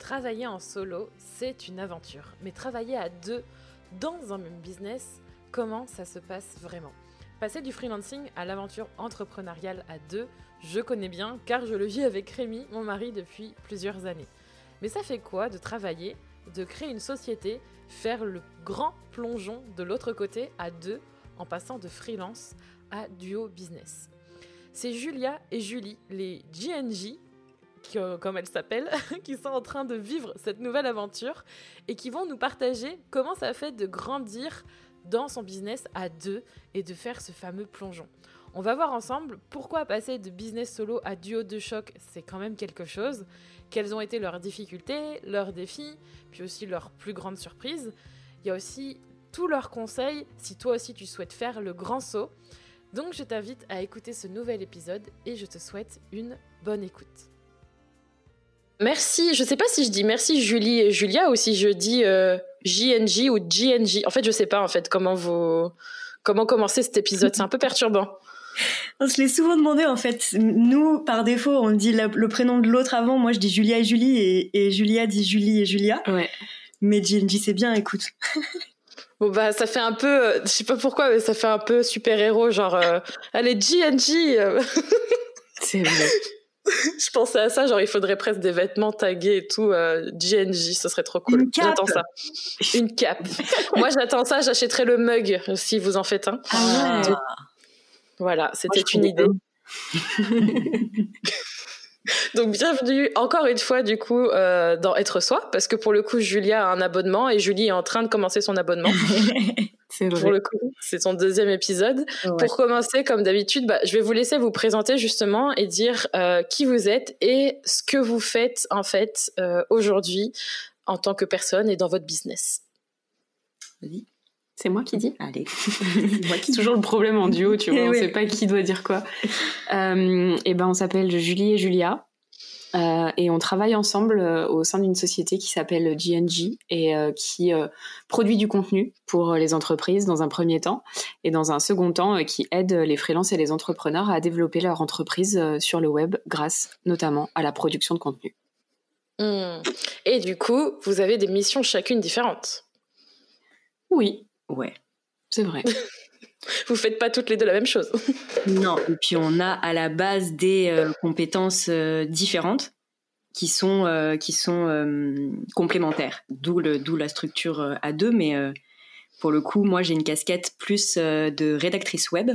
Travailler en solo, c'est une aventure, mais travailler à deux dans un même business, comment ça se passe vraiment? Passer du freelancing à l'aventure entrepreneuriale à deux, je connais bien car je le vis avec Rémi, mon mari, depuis plusieurs années. Mais ça fait quoi de travailler, de créer une société, faire le grand plongeon de l'autre côté à deux en passant de freelance à duo business? C'est Julia et Julie, les GNJ, comme elles s'appellent, qui sont en train de vivre cette nouvelle aventure et qui vont nous partager comment ça fait de grandir dans son business à deux et de faire ce fameux plongeon. On va voir ensemble pourquoi passer de business solo à duo de choc, c'est quand même quelque chose, quelles ont été leurs difficultés, leurs défis, puis aussi leurs plus grandes surprises. Il y a aussi tous leurs conseils si toi aussi tu souhaites faire le grand saut. Donc je t'invite à écouter ce nouvel épisode et je te souhaite une bonne écoute. Merci, je sais pas si je dis merci Julie et Julia ou si je dis JNJ euh, ou JNJ. En fait, je sais pas en fait comment vous comment commencer cet épisode, c'est un peu perturbant. On se l'est souvent demandé en fait. Nous, par défaut, on dit le prénom de l'autre avant. Moi, je dis Julia et Julie et, et Julia dit Julie et Julia. Ouais. Mais JNJ, c'est bien, écoute. Bon bah ça fait un peu, euh, je sais pas pourquoi, mais ça fait un peu super héros, genre euh, allez GNG. c'est vrai. je pensais à ça, genre il faudrait presque des vêtements tagués et tout, euh, GNJ, ce serait trop cool. J'attends ça. Une cape. Moi j'attends ça, j'achèterai le mug si vous en faites un. Ah. Voilà, c'était une idée. Donc bienvenue encore une fois du coup euh, dans Être Soi parce que pour le coup Julia a un abonnement et Julie est en train de commencer son abonnement. c'est vrai. Pour le coup, c'est son deuxième épisode. Pour commencer, comme d'habitude, bah, je vais vous laisser vous présenter justement et dire euh, qui vous êtes et ce que vous faites en fait euh, aujourd'hui en tant que personne et dans votre business. Vas-y. C'est moi qui dis? Allez. C'est toujours le problème en duo, tu vois, on ne sait pas qui doit dire quoi. Euh, et ben, on s'appelle Julie et Julia. Euh, et on travaille ensemble euh, au sein d'une société qui s'appelle GNG et qui produit du contenu pour les entreprises dans un premier temps et dans un second temps qui aide les freelances et les entrepreneurs à développer leur entreprise sur le web grâce notamment à la production de contenu. Hmm. Et du coup, vous avez des missions chacune différentes? Oui, Ouais. C'est vrai. Vous faites pas toutes les deux la même chose. non, et puis on a à la base des euh, compétences euh, différentes qui sont euh, qui sont complémentaires. D'où la structure à deux, mais pour le coup, moi j'ai une casquette plus de rédactrice web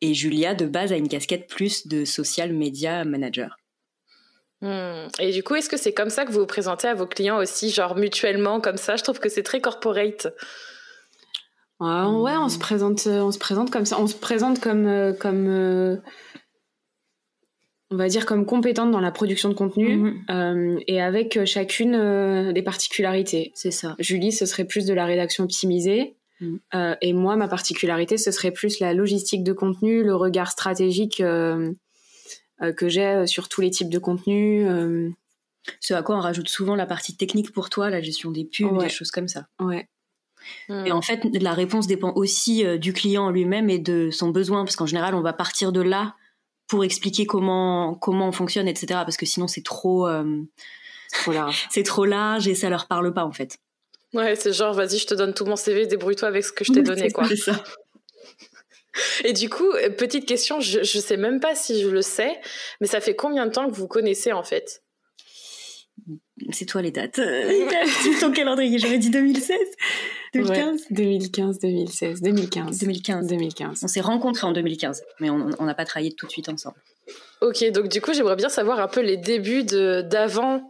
et Julia de base a une casquette plus de social media manager. Hmm. Et du coup, est-ce que c'est comme ça que vous vous présentez à vos clients aussi, genre mutuellement comme ça? Je trouve que c'est très corporate. Ouais, on se présente, euh, on se présente comme ça. On se présente comme, euh, comme, euh, on va dire comme compétente dans la production de contenu mhm. et avec chacune des particularités. C'est ça. Julie, ce serait plus de la rédaction optimisée. Mhm. et moi, ma particularité, ce serait plus la logistique de contenu, le regard stratégique que j'ai sur tous les types de contenu. Ce à quoi on rajoute souvent la partie technique pour toi, la gestion des pubs, des choses comme ça. Ouais. Et en fait, la réponse dépend aussi euh, du client lui-même et de son besoin, parce qu'en général, on va partir de là pour expliquer comment comment on fonctionne, etc. Parce que sinon, c'est trop, euh, c'est trop large et ça leur parle pas en fait. Ouais, c'est genre, vas-y, je te donne tout mon CV, débrouille-toi avec ce que je t'ai donné, quoi. C'est ça. Et du coup, euh, petite question, je, je sais même pas si je le sais, mais ça fait combien de temps que vous connaissez en fait? C'est toi les dates. ton calendrier, j'aurais dit 2016 2015 2015, 2016, 2015. 2015. 2015. On s'est rencontrés en 2015, mais on n'a pas travaillé tout de suite ensemble. Ok, donc du coup, j'aimerais bien savoir un peu les débuts d'avant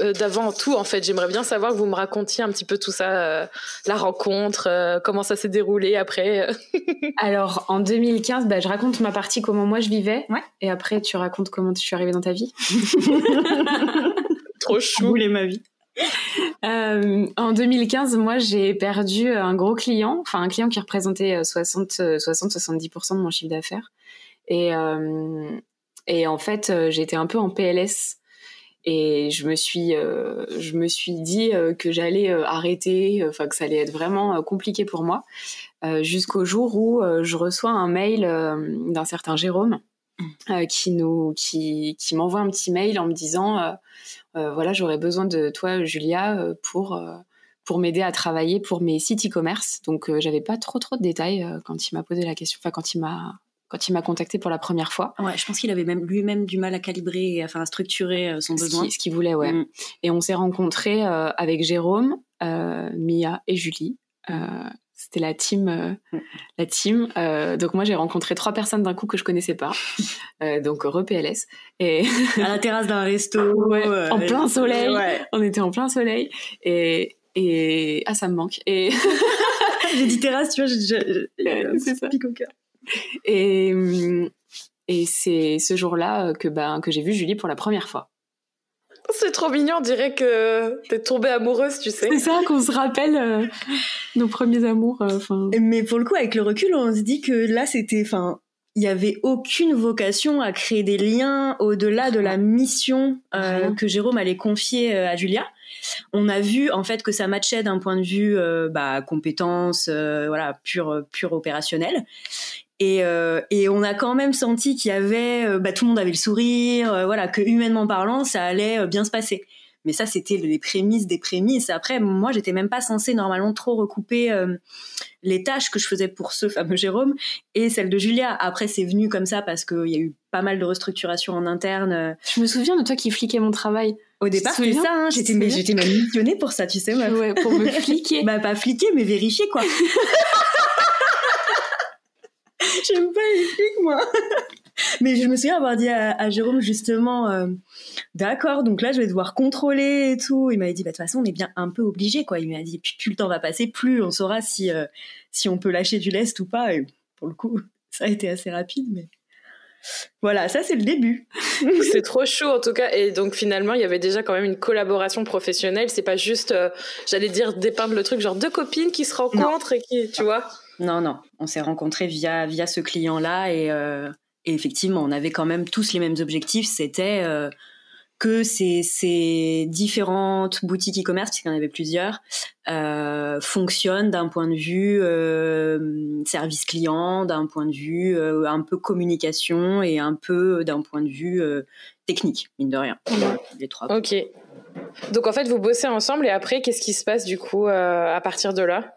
euh, d'avant tout, en fait. J'aimerais bien savoir que vous me racontiez un petit peu tout ça, euh, la rencontre, euh, comment ça s'est déroulé après. Alors, en 2015, bah, je raconte ma partie, comment moi je vivais. Ouais. Et après, tu racontes comment je suis arrivée dans ta vie. Trop chou. Bouler ma vie. Euh, en 2015, moi, j'ai perdu un gros client, enfin un client qui représentait 60-70% de mon chiffre d'affaires. Et, euh, et en fait, j'étais un peu en PLS. Et je me suis, je me suis dit que j'allais arrêter, enfin que ça allait être vraiment compliqué pour moi, jusqu'au jour où je reçois un mail d'un certain Jérôme mmh. qui nous, qui, qui m'envoie un petit mail en me disant euh, voilà, j'aurais besoin de toi, Julia, euh, pour euh, pour m'aider à travailler pour mes sites e-commerce. Donc j'avais pas trop trop de détails quand il m'a posé la question, enfin quand il m'a quand il m'a contacté pour la première fois. Ouais, je pense qu'il avait même lui-même du mal à calibrer, enfin à structurer son besoin. Ce qu'il voulait, ouais. Mm. Et on s'est rencontrés avec Jérôme, Mia et Julie. C'était la team, euh, la team. Euh, donc moi j'ai rencontré trois personnes d'un coup que je connaissais pas, euh, donc re-PLS et à la terrasse d'un resto, en plein soleil. On était en plein soleil et et ah ça me manque et j'ai dit terrasse, tu vois, c'est ça. Pique au cœur. Et et c'est ce jour-là que ben que j'ai vu Julie pour la première fois. C'est trop mignon, on dirait que t'es tombée amoureuse, tu sais. C'est ça qu'on se rappelle euh, nos premiers amours. Euh, enfin. Mais pour le coup, avec le recul, on se dit que là, c'était, enfin, il y avait aucune vocation à créer des liens au-delà de la mission euh, que Jérôme allait confier à Julia. On a vu en fait que ça matchait d'un point de vue bah, compétence, voilà, pure pure opérationnel. Euh, et, on a quand même senti qu'il y avait, euh, bah, tout le monde avait le sourire, euh, voilà, que humainement parlant, ça allait bien se passer. Mais ça, c'était les prémices des prémices. Après, moi, j'étais même pas censée normalement trop recouper les tâches que je faisais pour ce fameux Jérôme et celle de Julia. Après, c'est venu comme ça parce qu'il y a eu pas mal de restructuration en interne. Je me souviens de toi qui fliquais mon travail. Au départ, c'était ça. Hein. J'étais, j'étais même missionnée pour ça, tu sais, Ouais, pour me fliquer. bah, pas fliquer, mais vérifier, quoi. J'aime pas les flics, moi. Mais je me souviens avoir dit à, Jérôme justement, euh, d'accord, donc là je vais devoir contrôler et tout. Il m'avait dit, bah, de toute façon on est bien un peu obligé, quoi. Il m'a dit, plus, le temps va passer, plus on saura si euh, si on peut lâcher du lest ou pas. Et pour le coup, ça a été assez rapide, mais voilà, ça c'est le début. c'est trop chaud en tout cas. Et donc finalement, il y avait déjà quand même une collaboration professionnelle. C'est pas juste, euh, j'allais dire, dépeindre le truc, genre deux copines qui se rencontrent et qui, tu vois. Non, non, on s'est rencontrés via, via ce client-là et, euh, effectivement, on avait quand même tous les mêmes objectifs. C'était euh, que ces, différentes boutiques e-commerce, puisqu'il y en avait plusieurs, euh, fonctionnent d'un point de vue service client, d'un point de vue un peu communication et un peu d'un point de vue technique, mine de rien. Les trois. Ok. Donc en fait, vous bossez ensemble et après, qu'est-ce qui se passe du coup à partir de là?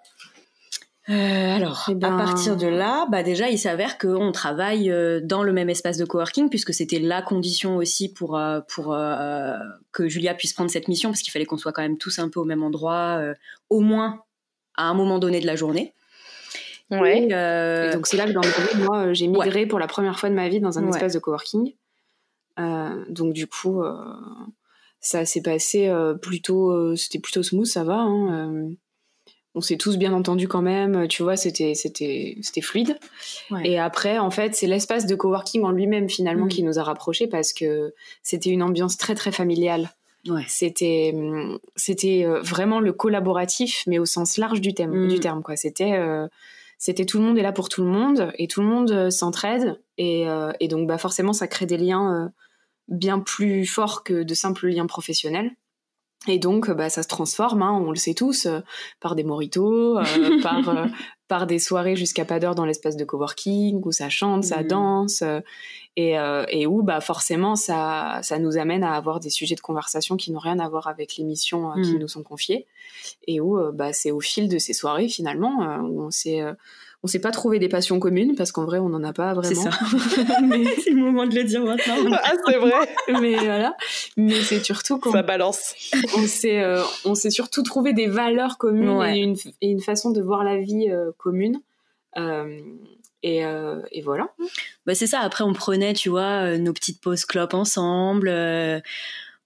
Euh, alors, eh ben... à partir de là, bah déjà, il s'avère qu'on travaille euh, dans le même espace de coworking, puisque c'était la condition aussi pour euh, pour euh, que Julia puisse prendre cette mission, parce qu'il fallait qu'on soit quand même tous un peu au même endroit, au moins à un moment donné de la journée. Ouais. Et, donc c'est là que dans le moi, j'ai migré pour la première fois de ma vie dans un espace de coworking. donc du coup, ça s'est passé plutôt, c'était plutôt smooth, ça va. Hein, on s'est tous bien entendus quand même, tu vois, c'était c'était c'était fluide. Et après, en fait, c'est l'espace de coworking en lui-même finalement mm. qui nous a rapprochés parce que c'était une ambiance très très familiale. C'était c'était euh, vraiment le collaboratif, mais au sens large du terme. Mm. Du terme quoi. C'était euh, c'était tout le monde est là pour tout le monde et tout le monde euh, s'entraide et, et, donc bah forcément ça crée des liens bien plus forts que de simples liens professionnels. Et donc, bah, ça se transforme, hein, on le sait tous, euh, par des moritos, euh, par, euh, par des soirées jusqu'à pas d'heure dans l'espace de coworking, où ça chante, ça mmh. danse, et, et, où bah, forcément ça, ça nous amène à avoir des sujets de conversation qui n'ont rien à voir avec les missions qui mmh. nous sont confiées, et où bah, c'est au fil de ces soirées finalement où on s'est on s'est pas trouvé des passions communes parce qu'en vrai on n'en a pas vraiment. C'est ça. mais c'est le moment de le dire maintenant. ah c'est vrai. mais voilà. Mais c'est surtout qu'on ça balance. On s'est euh, on s'est surtout trouvé des valeurs communes et, une, une, façon de voir la vie euh, commune. Euh, et, et, voilà. Bah c'est ça. Après on prenait tu vois nos petites pauses clopes ensemble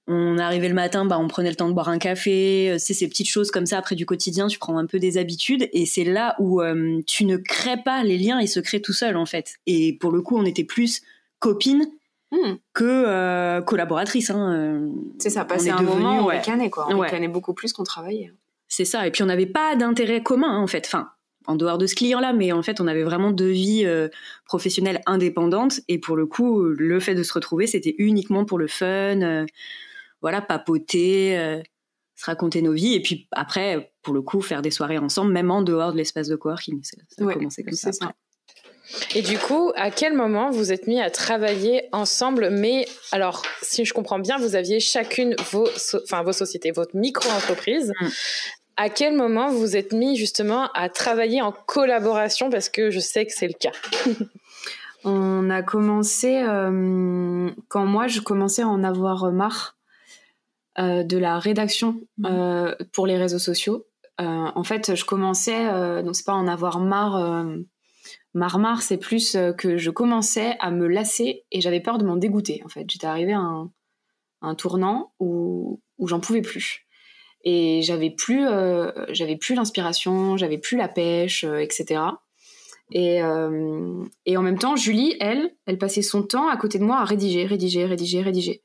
on arrivait le matin, bah, on prenait le temps de boire un café, euh, c'est ces petites choses comme ça après du quotidien, tu prends un peu des habitudes et c'est là où euh, tu ne crées pas les liens, ils se créent tout seuls en fait. Et pour le coup, on était plus copines hmm. que collaboratrice. Hein. C'est ça, passer un moment, on ouais. quoi. On beaucoup plus qu'on travaillait. C'est ça, et puis on n'avait pas d'intérêt commun en fait. Enfin, en dehors de ce client-là, mais en fait, on avait vraiment deux vies euh, professionnelles indépendantes. Et pour le coup, le fait de se retrouver, c'était uniquement pour le fun, euh, voilà, papoter, euh, se raconter nos vies. Et puis après, pour le coup, faire des soirées ensemble, même en dehors de l'espace de coworking. Ça, a commencé comme ça. Et du coup, à quel moment vous êtes mis à travailler ensemble? Mais alors, si je comprends bien, vous aviez chacune vos, enfin, vos sociétés, votre micro-entreprise. Mm à quel moment vous êtes mis justement à travailler en collaboration? Parce que je sais que c'est le cas. On a commencé euh, quand moi je commençais à en avoir marre de la rédaction mmh. euh, pour les réseaux sociaux. en fait, je commençais, donc c'est pas en avoir marre, marre marre, c'est plus que je commençais à me lasser et j'avais peur de m'en dégoûter. En fait, j'étais arrivée à un, un tournant où, où j'en pouvais plus et j'avais plus euh, j'avais plus l'inspiration j'avais plus la pêche euh, etc et, euh, et en même temps Julie elle elle passait son temps à côté de moi à rédiger rédiger rédiger rédiger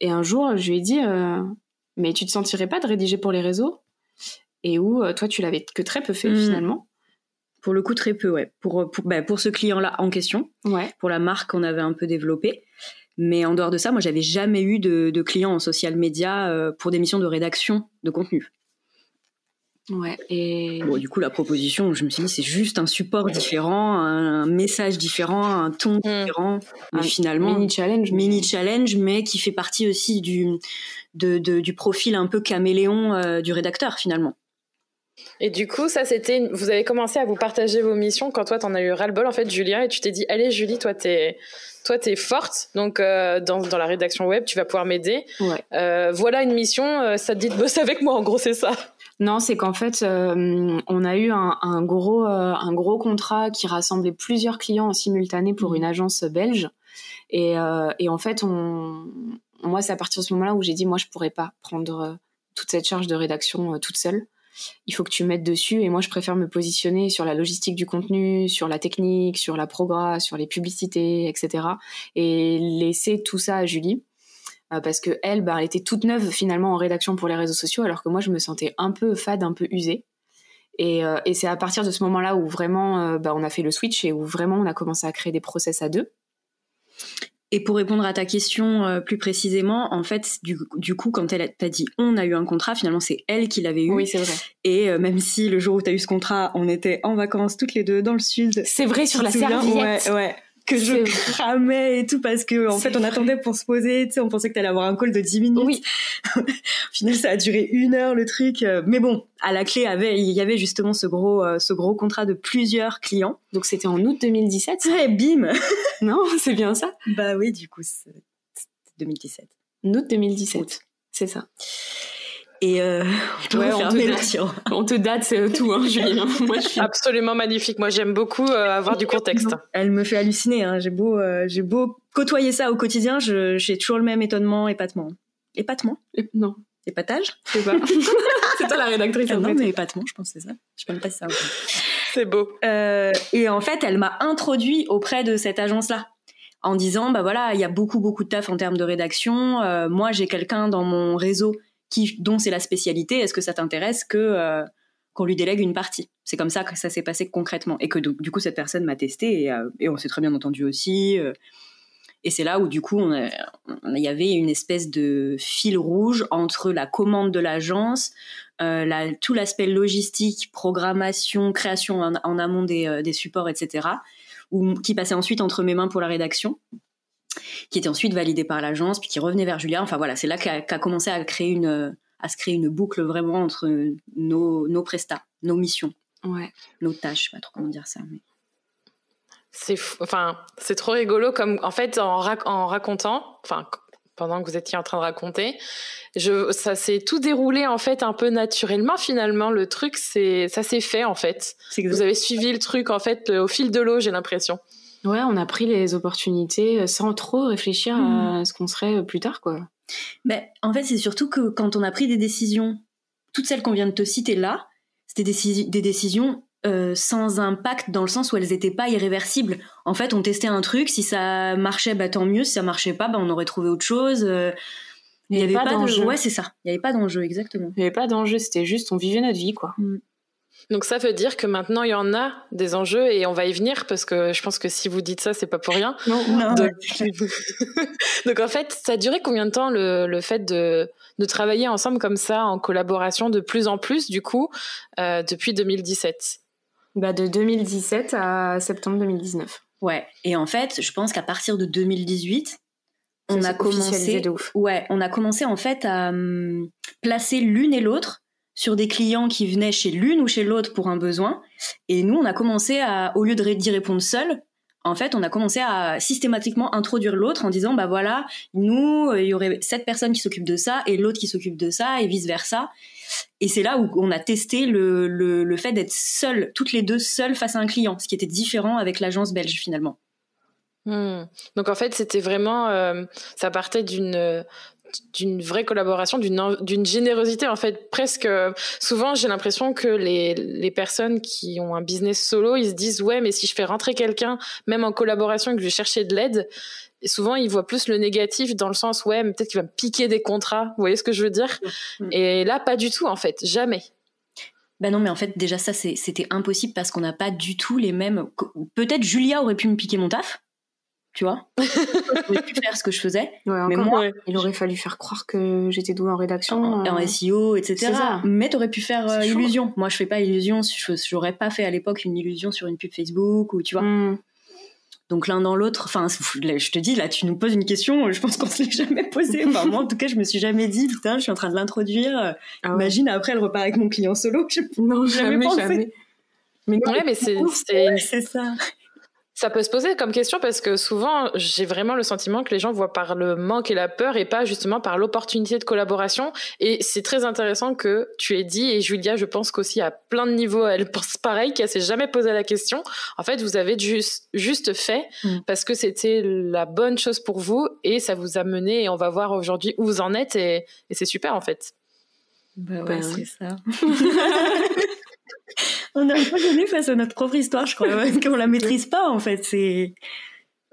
et un jour je lui ai dit mais tu te sentirais pas de rédiger pour les réseaux? Et où toi tu l'avais que très peu fait mmh. finalement pour le coup très peu ouais pour pour, bah, pour ce client là en question ouais. pour la marque qu'on avait un peu développée mais en dehors de ça, moi, j'avais jamais eu de, clients en social media euh, pour des missions de rédaction de contenu. Ouais. Et bon, du coup, la proposition, je me suis dit, c'est juste un support différent, un, message différent, un ton hmm. différent, mais finalement mini challenge, mini challenge, mais qui fait partie aussi du du profil un peu caméléon euh, du rédacteur finalement. Et du coup, ça, c'était. Vous avez commencé à vous partager vos missions quand toi, t'en as eu ras-le-bol, en fait, Julien, et tu t'es dit, allez, Julie, toi, t'es toi, tu es forte, donc euh, dans, dans, la rédaction web, tu vas pouvoir m'aider. Euh, voilà une mission, euh, ça te dit de bosser avec moi, en gros, c'est ça. Non, c'est qu'en fait, on a eu un, un gros, un gros contrat qui rassemblait plusieurs clients en simultané pour mmh. une agence belge. Et, et en fait, on, moi, c'est à partir de ce moment-là où j'ai dit, moi, je pourrais pas prendre toute cette charge de rédaction toute seule il faut que tu mettes dessus. Et moi, je préfère me positionner sur la logistique du contenu, sur la technique, sur la progrès, sur les publicités, etc. Et laisser tout ça à Julie. Euh, parce que elle, bah, elle était toute neuve finalement en rédaction pour les réseaux sociaux, alors que moi, je me sentais un peu fade, un peu usée. Et, euh, c'est à partir de ce moment-là où vraiment, euh, bah, on a fait le switch et où vraiment on a commencé à créer des process à deux. Et pour répondre à ta question euh, plus précisément, en fait, du, coup, quand elle t'a dit on a eu un contrat, finalement, c'est elle qui l'avait eu. Oui, c'est vrai. Et euh, même si le jour où tu as eu ce contrat, on était en vacances toutes les deux dans le sud. C'est vrai, sur la serviette. Ouais, ouais que je cramais et tout parce que en fait on attendait pour se poser, tu sais, on pensait que t'allais avoir un call de 10 minutes. Oui. Au final, ça a duré une heure le truc. Mais bon, à la clé, il y avait justement ce gros, euh, ce gros contrat de plusieurs clients. Donc c'était en août 2017. Ouais, bim. non, c'est bien ça. Bah oui, du coup, c'est 2017. Août 2017. C'est ça. Et euh, on, te on, te date, c'est tout, hein, Julie. Moi, je suis... Absolument magnifique. Moi, j'aime beaucoup euh, avoir du contexte. Elle me fait halluciner. Hein. J'ai beau, euh, j'ai beau côtoyer ça au quotidien, j'ai toujours le même étonnement, épatement. Épatement? Non. Épatage? C'est pas. c'est toi la rédactrice. Ah non, mais épatement, je pense que c'est ça. Je sais même pas si ça. c'est beau. et en fait, elle m'a introduit auprès de cette agence-là en disant bah voilà il y a beaucoup beaucoup de taf en termes de rédaction moi j'ai quelqu'un dans mon réseau qui, dont c'est la spécialité, est-ce que ça t'intéresse que euh, qu'on lui délègue une partie? C'est comme ça que ça s'est passé concrètement et que du coup cette personne m'a testé et, euh, et on s'est très bien entendu aussi. Euh. et c'est là où du coup il y avait une espèce de fil rouge entre la commande de l'agence, la, tout l'aspect logistique, programmation, création en, amont des, supports, etc. Qui passait ensuite entre mes mains pour la rédaction qui était ensuite validé par l'agence, puis qui revenait vers Julia. Enfin voilà, c'est là qu'a commencé à créer une à se créer une boucle vraiment entre nos, nos prestats, nos missions, ouais. nos tâches, je sais pas trop comment dire ça. Mais... C'est enfin c'est trop rigolo comme en fait en, en racontant, enfin pendant que vous étiez en train de raconter, je, ça s'est tout déroulé en fait un peu naturellement finalement. Le truc, c'est ça s'est fait en fait. Vous avez suivi le truc en fait au fil de l'eau, j'ai l'impression. Ouais, on a pris les opportunités euh, sans trop réfléchir à mmh. ce qu'on serait euh, plus tard, quoi. Mais en fait, c'est surtout que quand on a pris des décisions, toutes celles qu'on vient de te citer là, c'était des, des décisions sans impact dans le sens où elles n'étaient pas irréversibles. En fait, on testait un truc, si ça marchait, bah tant mieux. Si ça marchait pas, bah on aurait trouvé autre chose. il n'y avait, pas, d'enjeu. Ouais, c'est ça. Il n'y avait pas d'enjeu, exactement. Il n'y avait pas d'enjeu. C'était juste, on vivait notre vie, quoi. Mm. Donc ça veut dire que maintenant il y en a des enjeux et on va y venir parce que je pense que si vous dites ça c'est pas pour rien. Non. Donc... en fait ça a duré combien de temps le, le fait de, de, travailler ensemble comme ça en collaboration de plus en plus du coup euh, depuis 2017 bah de 2017 à septembre 2019. Ouais et en fait je pense qu'à partir de 2018 on a commencé ouais on a commencé en fait à hum, placer l'une et l'autre sur des clients qui venaient chez l'une ou chez l'autre pour un besoin. Et nous, on a commencé à, au lieu d'y répondre seul, en fait, on a commencé à systématiquement introduire l'autre en disant, bah voilà, nous, il y aurait cette personne qui s'occupe de ça et l'autre qui s'occupe de ça et vice versa. Et c'est là où on a testé le, le, fait d'être seul, toutes les deux seules face à un client, ce qui était différent avec l'agence belge finalement. Hmm. Donc en fait, c'était vraiment, euh, ça partait d'une d'une vraie collaboration, d'une générosité en fait presque. Souvent, j'ai l'impression que les, les personnes qui ont un business solo, ils se disent ouais, mais si je fais rentrer quelqu'un, même en collaboration, que je vais chercher de l'aide, souvent ils voient plus le négatif dans le sens ouais, mais peut-être qu'il va me piquer des contrats. Vous voyez ce que je veux dire? Et là, pas du tout en fait, jamais. Ben non, mais en fait, déjà ça, c'était impossible parce qu'on n'a pas du tout les mêmes. Peut-être Julia aurait pu me piquer mon taf, tu vois. je pouvais plus faire ce que je faisais. mais moi, il aurait fallu faire croire que j'étais douée en rédaction, en, euh, SEO, etc. Mais t'aurais pu faire euh, illusion. Moi, je fais pas illusion. J'aurais pas fait à l'époque une illusion sur une pub Facebook ou tu vois. Hmm. Donc l'un dans l'autre, enfin, je te dis, là, tu nous poses une question, je pense qu'on se l'est jamais posée. Enfin, moi, en tout cas, je me suis jamais dit, putain, je suis en train de l'introduire. Ah Imagine, après, elle repart avec mon client solo. Non, jamais, jamais. Mais non, mais c'est ça. Ça peut se poser comme question parce que souvent, j'ai vraiment le sentiment que les gens voient par le manque et la peur et pas justement par l'opportunité de collaboration. Et c'est très intéressant que tu aies dit, et Julia, je pense qu'aussi à plein de niveaux, elle pense pareil, qu'elle s'est jamais posé la question. En fait, vous avez juste, juste fait mm. parce que c'était la bonne chose pour vous et ça vous a mené et on va voir aujourd'hui où vous en êtes et, c'est super en fait. Bah ouais, ben c'est ça. on est un peu gêné face à notre propre histoire, je crois, qu'on la maîtrise pas en fait. C'est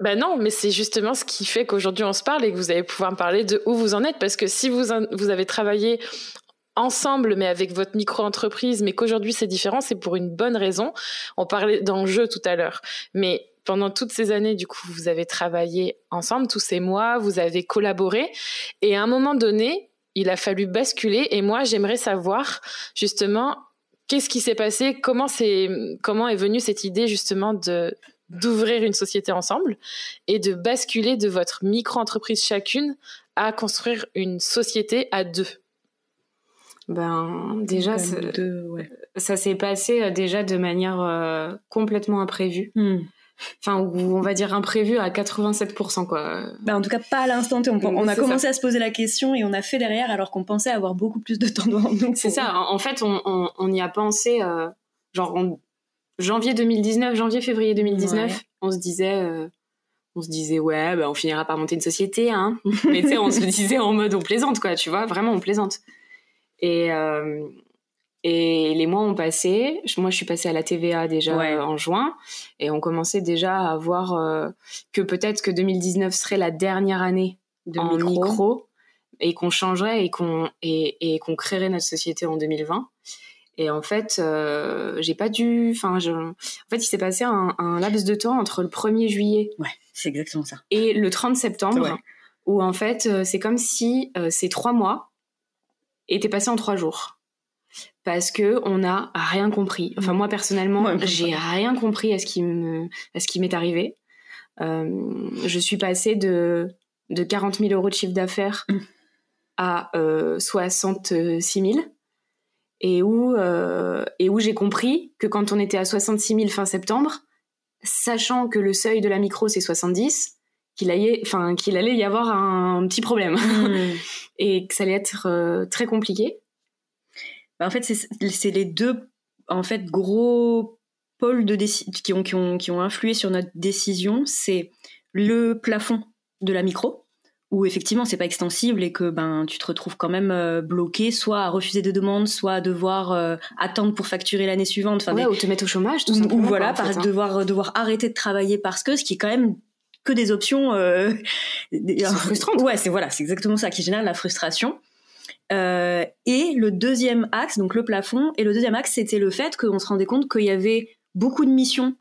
ben non, mais c'est justement ce qui fait qu'aujourd'hui on se parle et que vous allez pouvoir me parler de où vous en êtes, parce que si vous, vous avez travaillé ensemble, mais avec votre micro-entreprise, mais qu'aujourd'hui c'est différent, c'est pour une bonne raison. On parlait d'enjeux tout à l'heure, mais pendant toutes ces années, du coup, vous avez travaillé ensemble, tous ces mois, vous avez collaboré, et à un moment donné, il a fallu basculer, et moi j'aimerais savoir justement Qu'est-ce qui s'est passé? Comment c'est comment est venue cette idée justement de d'ouvrir une société ensemble et de basculer de votre micro-entreprise chacune à construire une société à deux? Ben déjà, ça, s'est passé euh, déjà de manière euh, complètement imprévue. Hmm enfin on va dire imprévu à 87% quoi. Bah en tout cas pas à l'instant T. On, a commencé à se poser la question et on a fait derrière alors qu'on pensait avoir beaucoup plus de temps devant nous. C'est ça. En, fait on, y a pensé euh, genre en janvier 2019, janvier février 2019, on se disait euh, on se disait ouais bah, on finira par monter une société hein. Mais tu sais on se disait en mode on plaisante quoi tu vois vraiment on plaisante. Et euh, et les mois ont passé. Moi, je suis passée à la TVA déjà en juin. Et on commençait déjà à voir euh, que peut-être que 2019 serait la dernière année de en micro. et qu'on changerait et qu'on et, qu'on créerait notre société en 2020. Et en fait, euh, j'ai pas dû. Enfin, je... en fait, il s'est passé un, laps de temps entre le 1er juillet. Ouais, c'est exactement ça. Et le 30 septembre, où en fait, euh, c'est comme si ces trois mois étaient passés en trois jours parce que on n'a rien compris. Enfin moi personnellement, j'ai rien compris à ce qui me à ce qui m'est arrivé. Euh, je suis passée de de 40 000 euros de chiffre d'affaires mm. à euh, 66 000 et où euh, et où j'ai compris que quand on était à 66 000 fin septembre, sachant que le seuil de la micro c'est 70, qu'il allait enfin qu'il allait y avoir un, petit problème mm. et que ça allait être euh, très compliqué. Bah, en fait, c'est les deux en fait gros pôles de qui, ont, qui, ont, qui ont influé sur notre décision. C'est le plafond de la micro, où effectivement c'est pas extensible et que ben tu te retrouves quand même euh, bloqué soit à refuser des demandes soit à devoir euh, attendre pour facturer l'année suivante enfin ou te mettre au chômage tout ou, ou voilà par hein. devoir devoir arrêter de travailler parce que ce qui est quand même que des options euh, frustrantes ouais c'est voilà c'est exactement ça qui génère la frustration euh, et le deuxième axe donc le plafond et le deuxième axe c'était le fait qu'on se rendait compte qu'il y avait beaucoup de missions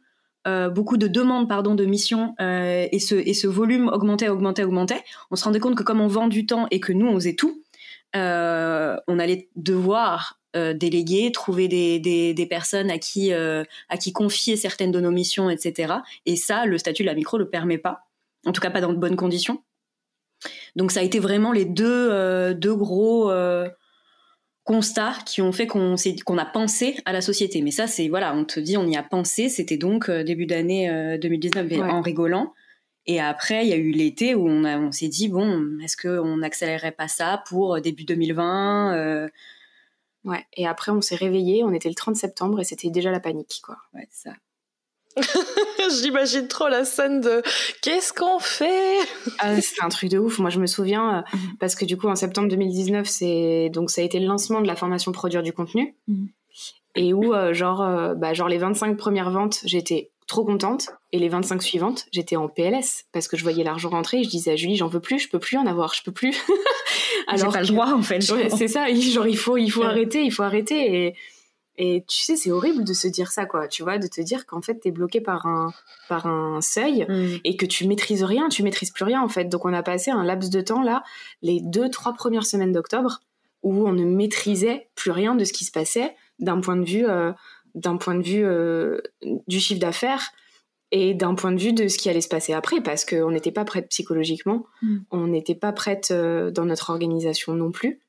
euh, beaucoup de demandes pardon de missions euh, et ce volume augmentait augmentait augmentait. On se rendait compte que comme on vend du temps et que nous on faisait tout on allait devoir déléguer trouver des, personnes à qui à qui confier certaines de nos missions etc et ça le statut de la micro le permet pas. En tout cas pas dans de bonnes conditions donc ça a été vraiment les deux deux gros constats qui ont fait qu'on qu'on a pensé à la société. Mais ça, c'est voilà, on te dit, on y a pensé. C'était donc euh, début d'année 2019 euh, en rigolant. Et après, il y a eu l'été où on, on s'est dit bon, est-ce qu'on n'accélérerait pas ça pour euh, début 2020 Ouais. Et après, on s'est réveillé. On était le 30 septembre et c'était déjà la panique, quoi. Ouais, ça. J'imagine trop la scène de qu'est-ce qu'on fait? Ah, C'est un truc de ouf. Moi, je me souviens euh, mhm. parce que du coup, en septembre 2019, c'est donc ça a été le lancement de la formation produire du contenu mhm. et où euh, genre euh, bah, genre les 25 premières ventes, j'étais trop contente et les 25 suivantes, j'étais en PLS parce que je voyais l'argent rentrer et je disais à Julie, j'en veux plus, je peux plus en avoir, je peux plus. Alors pas le droit en fait. C'est ça, genre il faut il faut arrêter, il faut arrêter et et tu sais, c'est horrible de se dire ça, quoi. Tu vois, de te dire qu'en fait, t'es bloqué par un, par un seuil mm. et que tu maîtrises rien, tu maîtrises plus rien, en fait. Donc, on a passé un laps de temps, là, les deux, trois premières semaines d'octobre, où on ne maîtrisait plus rien de ce qui se passait d'un point de vue, euh, d'un point de vue euh, du chiffre d'affaires et d'un point de vue de ce qui allait se passer après, parce qu'on n'était pas prête psychologiquement, mm. on n'était pas prête euh, dans notre organisation non plus.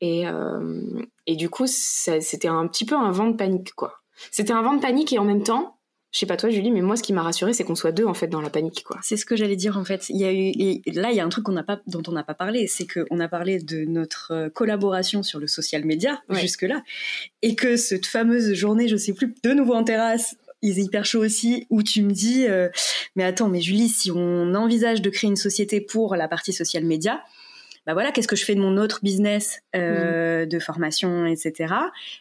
Et, euh, et du coup, c'était un petit peu un vent de panique, quoi. C'était un vent de panique et en même temps, je sais pas toi Julie, mais moi ce qui m'a rassurée c'est qu'on soit deux en fait dans la panique quoi. C'est ce que j'allais dire en fait. Il y a eu là il y a un truc qu'on n'a pas dont on n'a pas parlé, c'est qu'on a parlé de notre euh, collaboration sur le social media jusque là et que cette fameuse journée, je sais plus, de nouveau en terrasse. Il est hyper chaud aussi, où tu me dis, euh, mais attends, mais Julie, si on envisage de créer une société pour la partie social media, bah voilà, qu'est-ce que je fais de mon autre business euh, mm. de formation, etc.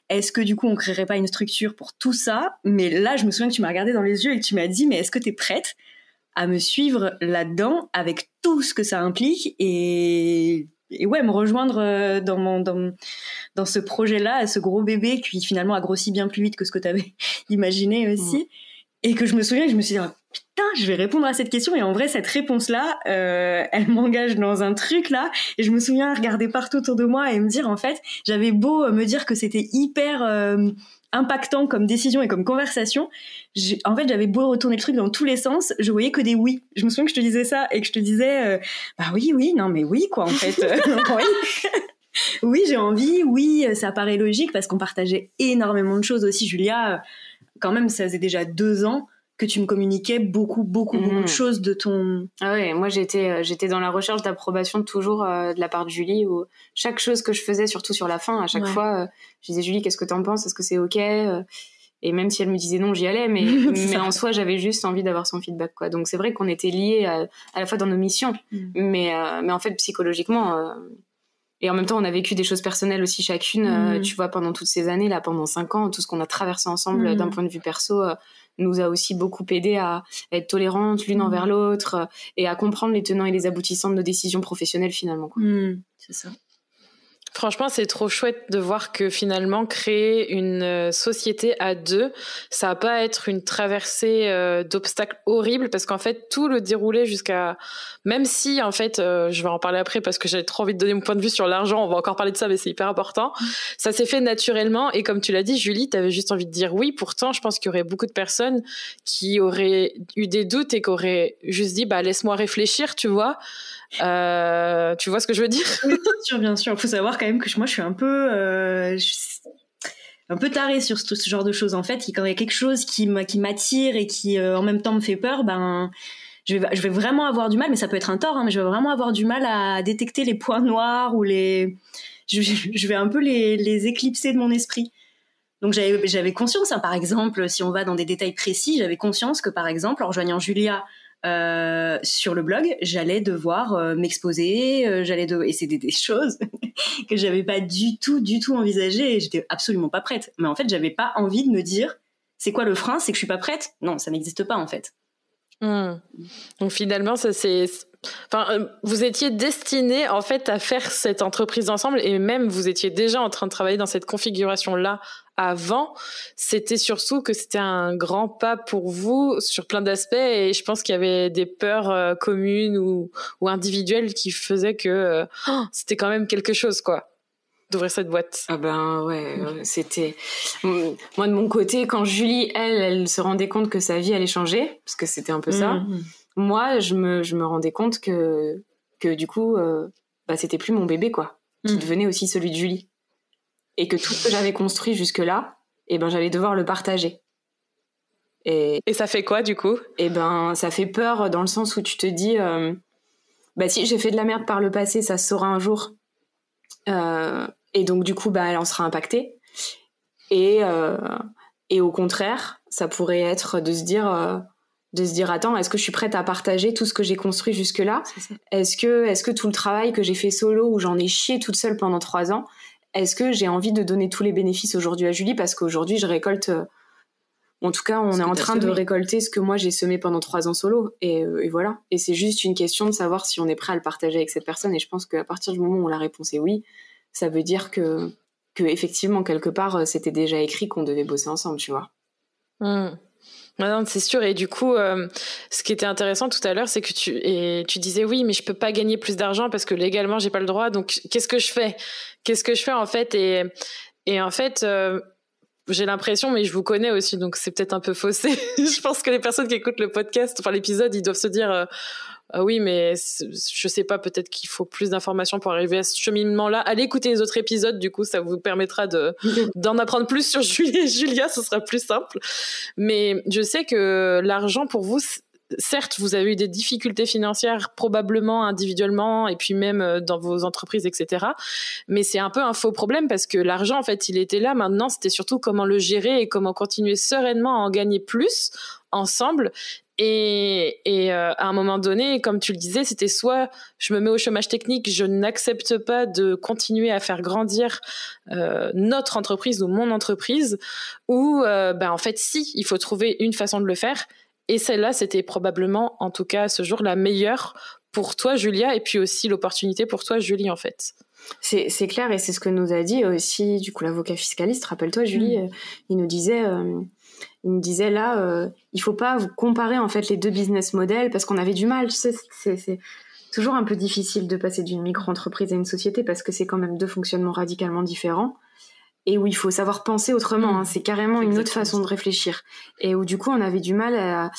Est-ce que du coup on créerait pas une structure pour tout ça? Mais là, je me souviens que tu m'as regardé dans les yeux et que tu m'as dit, mais est-ce que tu es prête à me suivre là-dedans avec tout ce que ça implique et, et ouais, me rejoindre euh, dans mon dans, dans ce projet-là, ce gros bébé qui finalement a grossi bien plus vite que ce que tu avais imaginé aussi? Mm. Et que je me souviens, je me suis dit, putain, je vais répondre à cette question. Et en vrai, cette réponse-là, euh, elle m'engage dans un truc là. Et je me souviens regarder partout autour de moi et me dire, en fait, j'avais beau euh, me dire que c'était hyper euh, impactant comme décision et comme conversation. En fait, j'avais beau retourner le truc dans tous les sens, je voyais que des oui. Je me souviens que je te disais ça et que je te disais, bah oui, oui, non, mais oui, quoi, en fait. oui. oui, j'ai envie, oui, ça paraît logique parce qu'on partageait énormément de choses aussi. Julia, quand même, ça faisait déjà deux ans que tu me communiquais beaucoup, beaucoup, beaucoup de mhm. choses de ton. Ah ouais, moi j'étais, euh, j'étais dans la recherche d'approbation toujours euh, de la part de Julie, où chaque chose que je faisais, surtout sur la fin, à chaque fois, euh, je disais Julie, qu'est-ce que t'en penses? Est-ce que c'est ok? Et même si elle me disait non, j'y allais, mais, mais en soi, j'avais juste envie d'avoir son feedback, quoi. Donc c'est vrai qu'on était liés à, la fois dans nos missions, mm. mais, mais en fait, psychologiquement. et en même temps, on a vécu des choses personnelles aussi chacune, mm. tu vois, pendant toutes ces années, là, pendant cinq ans, tout ce qu'on a traversé ensemble mm. d'un point de vue perso, nous a aussi beaucoup aidé à être tolérantes l'une envers mmh. l'autre euh, et à comprendre les tenants et les aboutissants de nos décisions professionnelles finalement. Mmh, c'est ça. Franchement, c'est trop chouette de voir que finalement, créer une euh, société à deux, ça va pas être une traversée euh, d'obstacles horribles parce qu'en fait, tout le déroulé jusqu'à, même si en fait, euh, je vais en parler après parce que j'avais trop envie de donner mon point de vue sur l'argent, on va encore parler de ça, mais c'est hyper important. Ça s'est fait naturellement et comme tu l'as dit, Julie, tu avais juste envie de dire oui. Pourtant, je pense qu'il y aurait beaucoup de personnes qui auraient eu des doutes et qui auraient juste dit, bah laisse-moi réfléchir, tu vois. Euh, tu vois ce que je veux dire? Bien sûr, bien sûr. Il faut savoir quand même que moi, je suis un peu, euh, un peu tarée sur ce, genre de choses. En fait, quand il y a quelque chose qui m'attire et qui euh, en même temps me fait peur, ben je vais, vraiment avoir du mal. Mais ça peut être un tort, hein, mais je vais vraiment avoir du mal à détecter les points noirs ou les. Je, je vais un peu les, les éclipser de mon esprit. Donc j'avais conscience, hein, par exemple, si on va dans des détails précis, j'avais conscience que par exemple, en rejoignant Julia euh, sur le blog, j'allais devoir euh, m'exposer, euh, j'allais de... et c'était des, choses que j'avais pas du tout, du tout envisagées j'étais absolument pas prête. Mais en fait, j'avais pas envie de me dire, c'est quoi le frein C'est que je suis pas prête? Non, ça n'existe pas en fait. Hmm. Donc finalement, ça c'est. Enfin, vous étiez destiné en fait à faire cette entreprise ensemble et même vous étiez déjà en train de travailler dans cette configuration là avant, c'était surtout que c'était un grand pas pour vous sur plein d'aspects et je pense qu'il y avait des peurs euh, communes ou, ou, individuelles qui faisaient que euh, oh, c'était quand même quelque chose quoi d'ouvrir cette boîte. Ah ben ouais, c'était moi de mon côté quand Julie elle elle se rendait compte que sa vie allait changer parce que c'était un peu ça. Mmh. Moi je me je me rendais compte que que du coup euh, bah c'était plus mon bébé quoi, qui mmh. devenait aussi celui de Julie et que tout ce que j'avais construit jusque-là, eh ben, j'allais devoir le partager. Et, et, ça fait quoi du coup? Eh ben, ça fait peur dans le sens où tu te dis, euh, bah si j'ai fait de la merde par le passé, ça se saura un jour. Euh, et donc du coup, bah elle en sera impactée. Et euh, et au contraire, ça pourrait être de se dire, de se dire, attends, est-ce que je suis prête à partager tout ce que j'ai construit jusque-là? Est-ce que est-ce que tout le travail que j'ai fait solo où j'en ai chié toute seule pendant trois ans, est-ce que j'ai envie de donner tous les bénéfices aujourd'hui à Julie parce qu'aujourd'hui je récolte euh, en tout cas, on est en train de récolter ce que moi j'ai semé pendant trois ans solo, euh, et, voilà. Et c'est juste une question de savoir si on est prêt à le partager avec cette personne. Et je pense qu'à partir du moment où la réponse est oui, ça veut dire que, que effectivement quelque part euh, c'était déjà écrit qu'on devait bosser ensemble, tu vois. Mmh c'est sûr. Et du coup, euh, ce qui était intéressant tout à l'heure, c'est que tu et tu disais oui, mais je peux pas gagner plus d'argent parce que légalement j'ai pas le droit. Donc qu'est-ce que je fais? Qu'est-ce que je fais en fait? Et et en fait. Euh, j'ai l'impression, mais je vous connais aussi, donc c'est peut-être un peu faussé. je pense que les personnes qui écoutent le podcast, enfin l'épisode, ils doivent se dire, euh, ah oui, mais je sais pas, peut-être qu'il faut plus d'informations pour arriver à ce cheminement-là. Allez écouter les autres épisodes, du coup, ça vous permettra de d'en apprendre plus sur Julie et Julia, ce sera plus simple. Mais je sais que l'argent pour vous, certes, vous avez eu des difficultés financières probablement individuellement et puis même euh, dans vos entreprises, etc. Mais c'est un peu un faux problème parce que l'argent, en fait, il était là. Maintenant, c'était surtout comment le gérer et comment continuer sereinement à en gagner plus ensemble et, et euh, à un moment donné, comme tu le disais, c'était soit je me mets au chômage technique, je n'accepte pas de continuer à faire grandir euh, notre entreprise ou mon entreprise, ou euh, ben en fait si, il faut trouver une façon de le faire. Et celle-là, c'était probablement, en tout cas ce jour, la meilleure pour toi, Julia, et puis aussi l'opportunité pour toi, Julie, en fait. C'est clair, et c'est ce que nous a dit aussi, du coup, l'avocat fiscaliste. Rappelle-toi, Julie, mm. il nous disait il me disait là, euh, il faut pas vous comparer en fait les deux business models parce qu'on avait du mal. Tu sais, c'est toujours un peu difficile de passer d'une micro-entreprise à une société parce que c'est quand même deux fonctionnements radicalement différents et où il faut savoir penser autrement. Mmh. Hein. c'est carrément une autre façon de réfléchir et où du coup on avait du mal à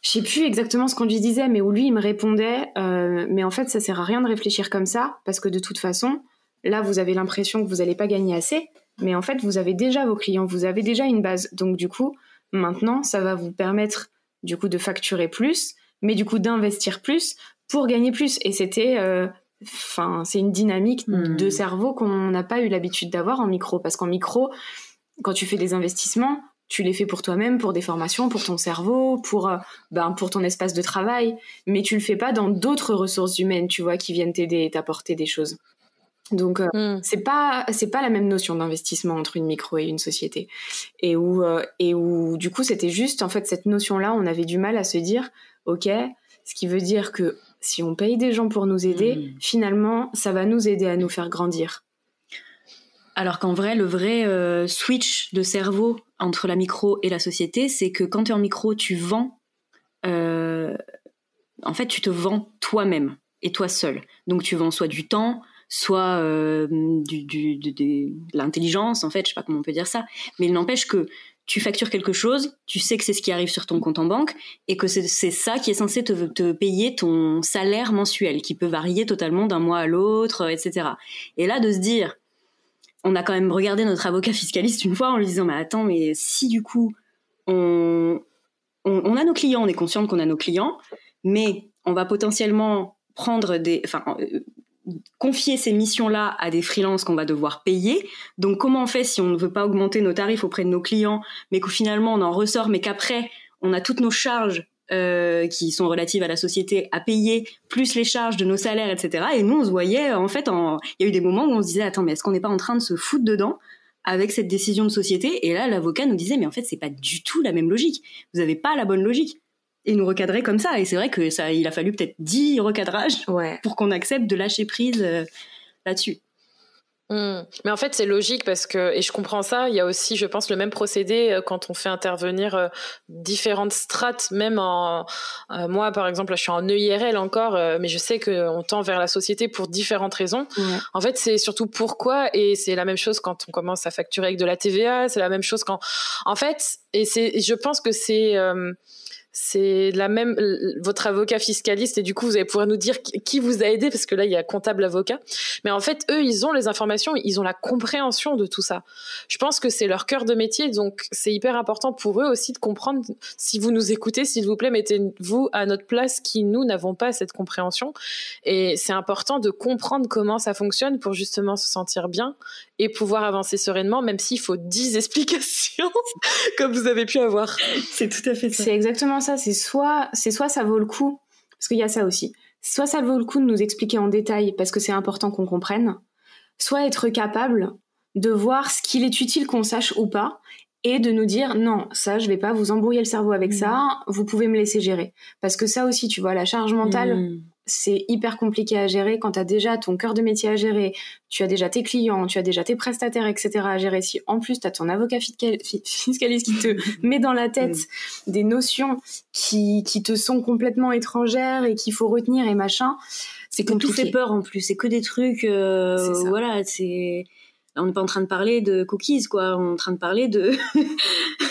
je sais plus exactement ce qu'on lui disait, mais où lui il me répondait, euh, mais en fait ça sert à rien de réfléchir comme ça parce que de toute façon, là vous avez l'impression que vous n'allez pas gagner assez, mais en fait, vous avez déjà vos clients, vous avez déjà une base. Donc du coup, maintenant, ça va vous permettre du coup de facturer plus, mais du coup d'investir plus pour gagner plus. Et c'était, euh, enfin, c'est une dynamique hmm. de cerveau qu'on n'a pas eu l'habitude d'avoir en micro, parce qu'en micro, quand tu fais des investissements, tu les fais pour toi-même, pour des formations, pour ton cerveau, pour euh, ben pour ton espace de travail, mais tu le fais pas dans d'autres ressources humaines, tu vois, qui viennent t'aider et t'apporter des choses. Donc euh, hmm. c'est pas c'est pas la même notion d'investissement entre une micro et une société et où euh, et où du coup c'était juste en fait cette notion là on avait du mal à se dire ok ce qui veut dire que si on paye des gens pour nous aider hmm. finalement ça va nous aider à nous faire grandir alors qu'en vrai le vrai euh, switch de cerveau entre la micro et la société c'est que quand tu es en micro tu vends en fait tu te vends toi-même et toi seul donc tu vends soit du temps soit euh, de, l'intelligence, en fait, je sais pas comment on peut dire ça, mais il n'empêche que tu factures quelque chose, tu sais que c'est ce qui arrive sur ton compte en banque et que c'est ça qui est censé te, te, payer ton salaire mensuel qui peut varier totalement d'un mois à l'autre, etc. Et là, de se dire, on a quand même regardé notre avocat fiscaliste une fois en lui disant, mais attends, mais si du coup, on, on, a nos clients, on est conscient qu'on a nos clients, mais on va potentiellement prendre des, euh, confier ces missions-là à des freelances qu'on va devoir payer. Donc comment on fait si on ne veut pas augmenter nos tarifs auprès de nos clients, mais qu'au finalement on en ressort, mais qu'après on a toutes nos charges euh, qui sont relatives à la société à payer, plus les charges de nos salaires, etc. Et nous, on se voyait, en fait, il y a eu des moments où on se disait, attends, mais est-ce qu'on n'est pas en train de se foutre dedans avec cette décision de société? Et là, l'avocat nous disait, mais en fait, c'est pas du tout la même logique. Vous n'avez pas la bonne logique. Et nous recadrer comme ça. Et c'est vrai que ça, il a fallu peut-être 10 recadrages pour qu'on accepte de lâcher prise euh, là-dessus. Mmh. Mais en fait, c'est logique parce que, et je comprends ça, il y a aussi, je pense, le même procédé euh, quand on fait intervenir euh, différentes strates, même en. Euh, moi, par exemple, là, je suis en EIRL encore, mais je sais qu'on tend vers la société pour différentes raisons. En fait, c'est surtout pourquoi, et c'est la même chose quand on commence à facturer avec de la TVA, c'est la même chose quand. En fait, et c'est, je pense que c'est c'est la même votre avocat fiscaliste et du coup vous allez pouvoir nous dire qui vous a aidé parce que là il y a comptable avocat. Mais en fait eux ils ont les informations ils ont la compréhension de tout ça. Je pense que c'est leur cœur de métier donc c'est hyper important pour eux aussi de comprendre. Si vous nous écoutez s'il vous plaît mettez-vous à notre place qui nous n'avons pas cette compréhension. Et c'est important de comprendre comment ça fonctionne pour justement se sentir bien et pouvoir avancer sereinement, même s'il faut 10 explications, comme vous avez pu avoir. C'est tout à fait ça. C'est exactement ça. C'est soit, c'est soit ça vaut le coup, parce qu'il y a ça aussi. Soit ça vaut le coup de nous expliquer en détail, parce que c'est important qu'on comprenne. Soit être capable de voir ce qu'il est utile qu'on sache ou pas, et de nous dire non, ça, je vais pas vous embrouiller le cerveau avec ça, mmh. vous pouvez me laisser gérer. Parce que ça aussi, tu vois, la charge mentale, mmh c'est hyper compliqué à gérer quand tu as déjà ton cœur de métier à gérer, tu as déjà tes clients, tu as déjà tes prestataires, etc. à gérer. Si en plus tu as ton avocat fiscaliste qui te met dans la tête des notions qui, qui te sont complètement étrangères et qu'il faut retenir et machin, c'est que tout fait peur en plus. C'est que des trucs, euh, voilà, c'est on n'est pas en train de parler de cookies, quoi. On est en train de parler de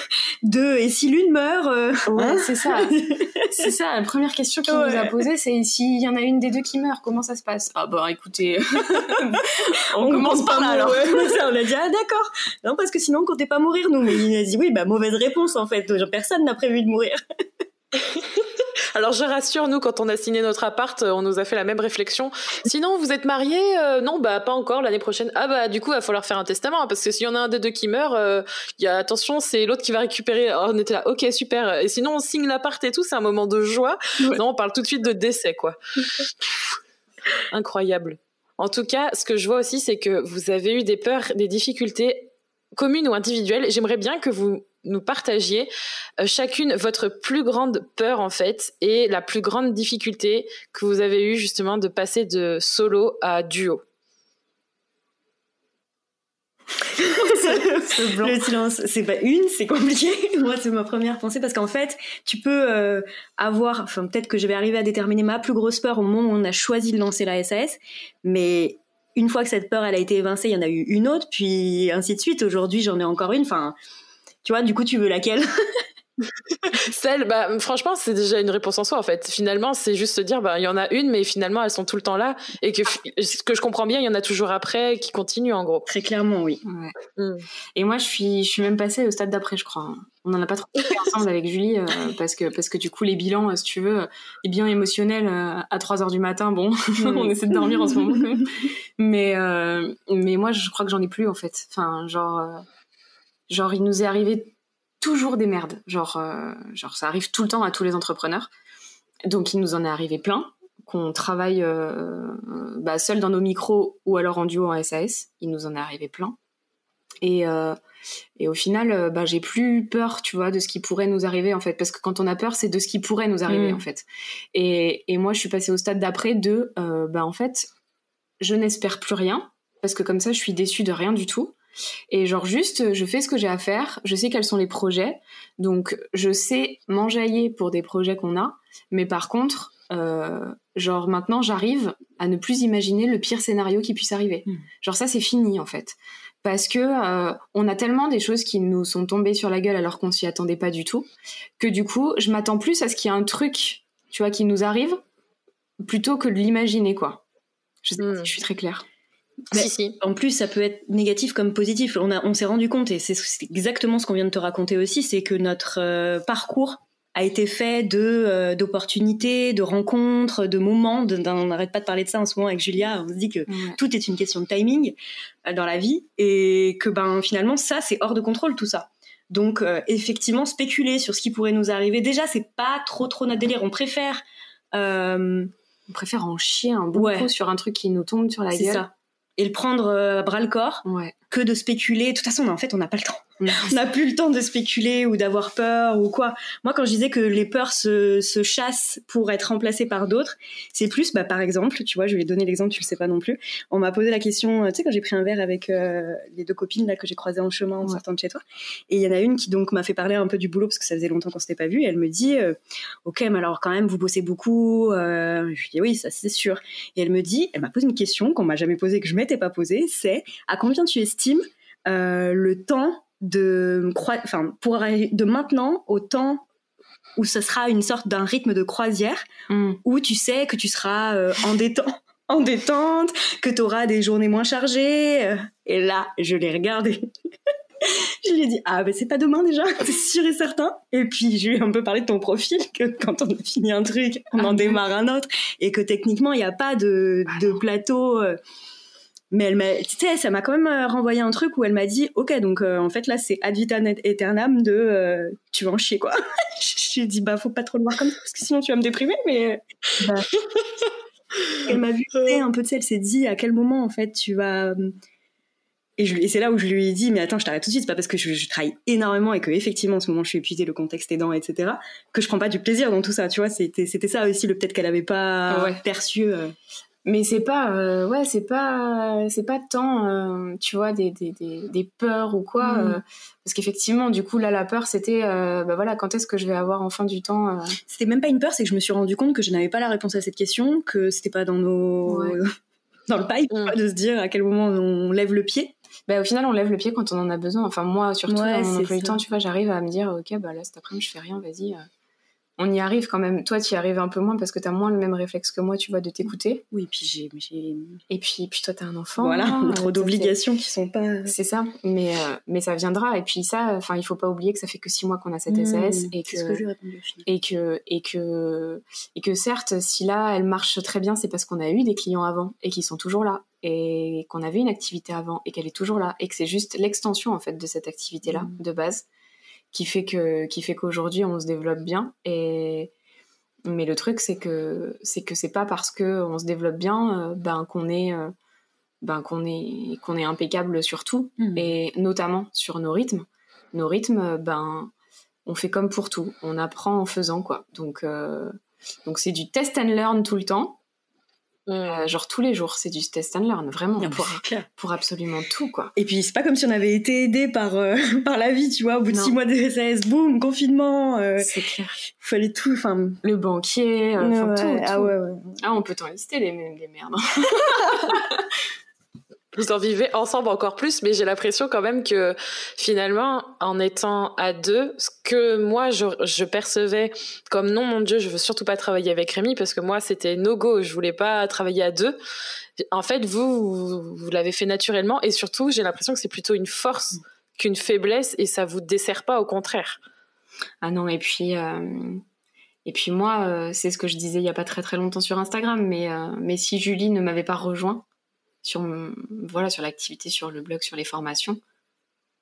de et si l'une meurt. Euh, ouais, hein c'est ça. c'est ça. La première question qu'il nous a posée, c'est s'il y en a une des deux qui meurt, comment ça se passe? Ah bah écoutez, on, commence par là alors. on a dit ah d'accord. Non parce que sinon on comptait pas mourir nous. Mais il a dit oui bah mauvaise réponse en fait. Personne n'a prévu de mourir. Alors je rassure, nous quand on a signé notre appart, on nous a fait la même réflexion. Sinon, vous êtes mariés euh, Non, bah pas encore. L'année prochaine. Ah bah du coup, il va falloir faire un testament hein, parce que s'il y en a un des deux qui meurt, euh, il y a attention, c'est l'autre qui va récupérer. Oh, on était là, ok super. Et sinon, on signe l'appart et tout, c'est un moment de joie. Non, on parle tout de suite de décès quoi. Incroyable. En tout cas, ce que je vois aussi, c'est que vous avez eu des peurs, des difficultés communes ou individuelles. J'aimerais bien que vous nous partagiez euh, chacune votre plus grande peur en fait et la plus grande difficulté que vous avez eu justement de passer de solo à duo. le silence, c'est pas une, c'est compliqué. Moi, c'est ma première pensée parce qu'en fait, tu peux euh, avoir, enfin peut-être que je vais arriver à déterminer ma plus grosse peur au moment où on a choisi de lancer la SAS, mais une fois que cette peur elle a été évincée, il y en a eu une autre, puis ainsi de suite. Aujourd'hui, j'en ai encore une. Enfin, tu vois, du coup, tu veux laquelle? Celle, bah, franchement, c'est déjà une réponse en soi, en fait. Finalement, c'est juste se dire, bah, il y en a une, mais finalement, elles sont tout le temps là. Et que, ce que je comprends bien, il y en a toujours après qui continuent, en gros. Très clairement, oui. Mm. Et moi, je suis, je suis même passée au stade d'après, je crois. On n'en a pas trop fait ensemble avec Julie, euh, parce, que, parce que du coup, les bilans, euh, si tu veux, les bilans émotionnels euh, à 3 heures du matin, bon, on essaie de dormir en ce moment, quand même. Mais, mais moi, je crois que j'en ai plus, en fait. Enfin, genre Genre, il nous est arrivé toujours des merdes. Genre, euh, genre, ça arrive tout le temps à tous les entrepreneurs. Donc, il nous en est arrivé plein. Qu'on travaille euh, bah, seul dans nos micros ou alors en duo en SAS. Il nous en est arrivé plein. Et, euh, et au final, bah, j'ai plus peur, tu vois, de ce qui pourrait nous arriver, en fait. Parce que quand on a peur, c'est de ce qui pourrait nous arriver, mm. en fait. Et, et, moi, je suis passée au stade d'après de, bah, en fait, je n'espère plus rien. Parce que comme ça, je suis déçue de rien du tout. Et genre juste, je fais ce que j'ai à faire, je sais quels sont les projets, donc je sais m'enjailler pour des projets qu'on a, mais par contre, euh, genre maintenant j'arrive à ne plus imaginer le pire scénario qui puisse arriver. Hmm. Genre ça c'est fini en fait. Parce que euh, on a tellement des choses qui nous sont tombées sur la gueule alors qu'on s'y attendait pas du tout, que du coup je m'attends plus à ce qu'il y ait un truc, tu vois, qui nous arrive, plutôt que de l'imaginer quoi. Je sais pas hmm. si je suis très claire. Si, si. En plus, ça peut être négatif comme positif. On, a, on s'est rendu compte, et c'est exactement ce qu'on vient de te raconter aussi, c'est que notre euh, parcours a été fait de euh, d'opportunités, de rencontres, de moments. on n'arrête pas de parler de ça en ce moment avec Julia. On se dit que tout est une question de timing euh, dans la vie et que ben finalement ça c'est hors de contrôle tout ça. Donc effectivement, spéculer sur ce qui pourrait nous arriver, déjà c'est pas trop trop notre délire. On préfère on préfère en chier un bon coup sur un truc qui nous tombe sur la gueule. Ça. Et le prendre à bras le corps que de spéculer. De toute façon, en fait, on n'a pas le temps on n'a plus le temps de spéculer ou d'avoir peur ou quoi. Moi, quand je disais que les peurs se, se chassent pour être remplacées par d'autres, c'est plus, bah, par exemple, tu vois, je vais donner l'exemple, tu le sais pas non plus. On m'a posé la question, tu sais, quand j'ai pris un verre avec euh, les deux copines là que j'ai croisées en chemin en sortant de chez toi, et il y en a une qui donc m'a fait parler un peu du boulot parce que ça faisait longtemps qu'on s'était pas vu. Et elle me dit, euh, ok, mais alors quand même, vous bossez beaucoup. Euh, je lui dis oui, ça c'est sûr. Et elle me dit, elle m'a posé une question qu'on m'a jamais posée, que je m'étais pas posée, c'est à combien tu estimes le temps de enfin pour de maintenant au temps où ce sera une sorte d'un rythme de croisière mm. où tu sais que tu seras euh, en détente en détente, que tu auras des journées moins chargées. Euh. Et là, je l'ai regardé. je lui ai dit ah ben c'est pas demain déjà, c'est sûr et certain. Et puis je lui ai un peu parlé de ton profil que quand on a fini un truc, on en ah démarre un autre et que techniquement il n'y a pas de, de plateau. Euh, mais elle m'a, tu sais, ça m'a quand même euh, renvoyé un truc où elle m'a dit, ok, donc euh, en fait là c'est ad vitam aeternam de, euh, tu vas en chier quoi. je lui ai dit, bah faut pas trop le voir comme ça parce que sinon tu vas me déprimer, mais. Bah, elle m'a vu un peu, tu sais, elle s'est dit à quel moment en fait tu vas. Et, et c'est là où je lui ai dit, mais attends, je t'arrête tout de suite, c'est pas parce que je, travaille énormément et que effectivement en ce moment je suis épuisée, le contexte aidant, etc., que je prends pas du plaisir dans tout ça, tu vois. C'était, c'était ça aussi le peut-être qu'elle avait pas perçu mais c'est pas euh, ouais c'est pas c'est pas tant euh, tu vois des, des, des, des, peurs ou quoi mm. euh, parce qu'effectivement du coup là la peur c'était bah voilà quand est-ce que je vais avoir enfin du temps c'était même pas une peur c'est que je me suis rendu compte que je n'avais pas la réponse à cette question que c'était pas dans nos dans le pipe mm. de se dire à quel moment on lève le pied. Bah, au final on lève le pied quand on en a besoin. Enfin moi surtout dans mon emploi du temps tu vois j'arrive à me dire ok bah là cet après-midi je fais rien vas-y on y arrive quand même. Toi, tu y arrives un peu moins parce que tu as moins le même réflexe que moi, tu vois, de t'écouter. Oui, puis j'ai. Et puis, puis toi, tu as un enfant. Voilà, trop d'obligations qui sont pas. C'est ça, mais, euh, mais ça viendra. Et puis, ça, enfin, il faut pas oublier que ça fait que six mois qu'on a cette SAS. Mmh, et que, que et, que, et, que, et que certes, si là, elle marche très bien, c'est parce qu'on a eu des clients avant et qui sont toujours là. Et qu'on avait une activité avant et qu'elle est toujours là. Et que c'est juste l'extension, en fait, de cette activité-là, mmh. de base qui fait que qui fait qu'aujourd'hui on se développe bien. Et mais le truc c'est que c'est que c'est pas parce que on se développe bien euh, ben qu'on est euh, ben qu'on est qu'on est impeccable sur tout. Mmh. et notamment sur nos rythmes. Nos rythmes ben on fait comme pour tout. On apprend en faisant quoi. Donc euh, donc c'est du test and learn tout le temps euh, genre tous les jours, c'est du test and learn, vraiment, pour, pour, absolument tout, quoi. Et puis c'est pas comme si on avait été aidé par, euh, par la vie, tu vois, au bout de six mois de SAS, boum, confinement. Euh, c'est clair. Il fallait tout, enfin. Le banquier, enfin tout, Ah ouais, ouais. Ah, on peut t'en lister les, les merdes. vous en vivez ensemble encore plus, mais j'ai l'impression quand même que finalement, en étant à deux, ce que moi je, percevais comme non, mon Dieu, je veux surtout pas travailler avec Rémi parce que moi c'était no go, je voulais pas travailler à deux. En fait, vous, vous, l'avez fait naturellement et surtout, j'ai l'impression que c'est plutôt une force qu'une faiblesse et ça vous dessert pas, au contraire. Ah non, et puis. Euh, et puis moi, euh, c'est ce que je disais il y a pas très très longtemps sur Instagram, mais, euh, mais si Julie ne m'avait pas rejoint, sur voilà sur l'activité, sur le blog, sur les formations,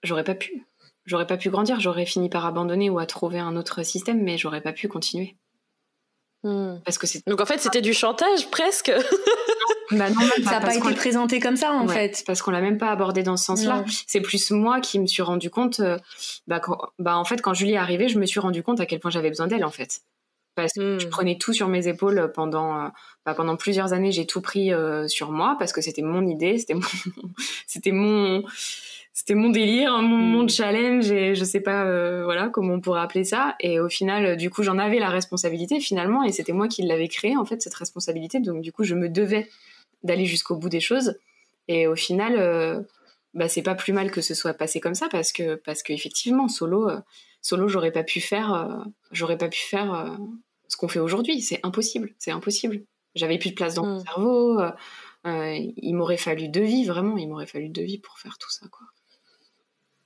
j'aurais pas pu. J'aurais pas pu grandir. J'aurais fini par abandonner ou à trouver un autre système, mais j'aurais pas pu continuer. Hmm. Parce que c'est donc en fait c'était du chantage presque. bah non, ça n'a pas été présenté comme ça en fait. Parce qu'on l'a même pas abordé dans ce sens-là. C'est plus moi qui me suis rendu compte. Euh, bah, bah, en fait quand Julie est arrivée, je me suis rendu compte à quel point j'avais besoin d'elle en fait parce que je hmm. prenais tout sur mes épaules pendant euh, bah, pendant plusieurs années j'ai tout pris euh, sur moi parce que c'était mon idée c'était mon c'était mon c'était mon délire mon, hmm. mon, challenge et je sais pas euh, voilà comment on pourrait appeler ça et au final du coup j'en avais la responsabilité finalement et c'était moi qui l'avais créé en fait cette responsabilité donc du coup je me devais d'aller jusqu'au bout des choses et au final bah c'est pas plus mal que ce soit passé comme ça parce que parce que effectivement solo solo, j'aurais pas pu faire, euh, j'aurais pas pu faire euh, ce qu'on fait aujourd'hui. C'est impossible, c'est impossible. J'avais plus de place dans mon mm. cerveau. Euh, il m'aurait fallu deux vies, vraiment. Il m'aurait fallu deux vies pour faire tout ça, quoi.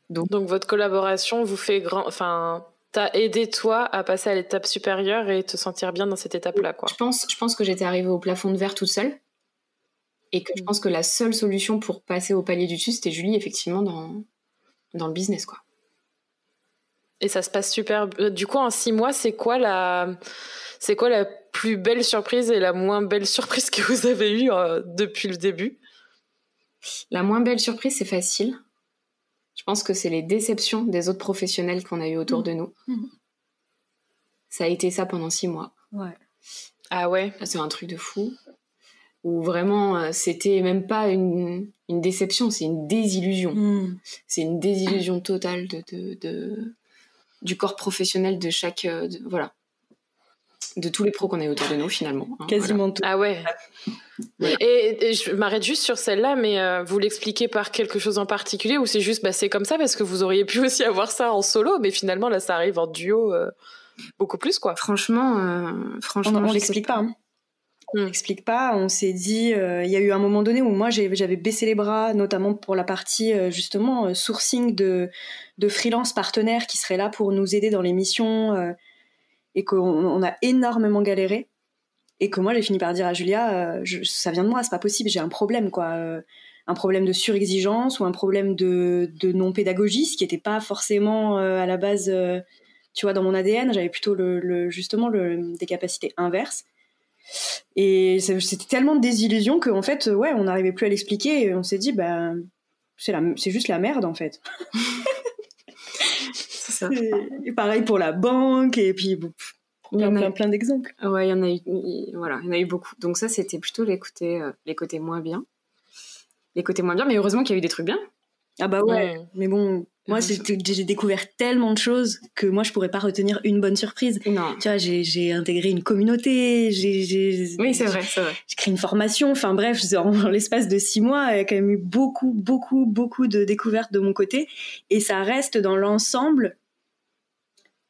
Donc, Donc votre collaboration vous fait grand, enfin, t'as aidé toi à passer à l'étape supérieure et te sentir bien dans cette étape-là, quoi. Je pense, je pense que j'étais arrivée au plafond de verre toute seule et que je mm. pense que la seule solution pour passer au palier du dessus, c'était Julie, effectivement, dans, dans le business, quoi. Et ça se passe super. Du coup, en six mois, c'est quoi la, c'est quoi la plus belle surprise et la moins belle surprise que vous avez eue depuis le début? La moins belle surprise, c'est facile. Je pense que c'est les déceptions des autres professionnels qu'on a eu autour mmh. de nous. Mmh. Ça a été ça pendant six mois. Ouais. Ah ouais? C'est un truc de fou. Où vraiment, euh, c'était même pas une, déception, c'est une désillusion. Mmh. C'est une désillusion totale de, de, du corps professionnel de chaque. Euh, voilà. De tous les pros qu'on a autour de nous, finalement. Hein, Quasiment tout. Ah ouais. Et, je m'arrête juste sur celle-là, mais euh, vous l'expliquez par quelque chose en particulier ou c'est juste bah, c'est comme ça parce que vous auriez pu aussi avoir ça en solo, mais finalement là ça arrive en duo euh, beaucoup plus quoi. Franchement, euh, franchement, on, l'explique pas. Hein. On hmm. l'explique pas. On s'est dit, il y a eu un moment donné où moi j'avais baissé les bras, notamment pour la partie justement sourcing de, de freelance partenaires qui seraient là pour nous aider dans les missions et qu'on on a énormément galéré et que moi j'ai fini par dire à Julia euh, ça vient de moi c'est pas possible j'ai un problème quoi euh, un problème de surexigence ou un problème de, de non pédagogie ce qui n'était pas forcément euh, à la base tu vois dans mon ADN j'avais plutôt le, justement le, des capacités inverses et c'était tellement de désillusion qu'en fait ouais on n'arrivait plus à l'expliquer et on s'est dit bah c'est juste la merde en fait c'est ça et pareil pour la banque et puis plein, plein, d'exemples. Ouais, il y en a eu, voilà, il y en a eu beaucoup. Donc ça, c'était plutôt les côtés, euh, les côtés moins bien. Les côtés moins bien, mais heureusement qu'il y a eu des trucs bien. Ah bah ouais, mais bon, moi j'ai découvert tellement de choses que moi je pourrais pas retenir une bonne surprise. Non. Tu vois, j'ai intégré une communauté, j'ai. Oui, c'est vrai, c'est vrai. J'ai créé une formation, enfin bref, en l'espace de six mois, il y a quand même eu beaucoup, beaucoup, beaucoup de découvertes de mon côté. Et ça reste dans l'ensemble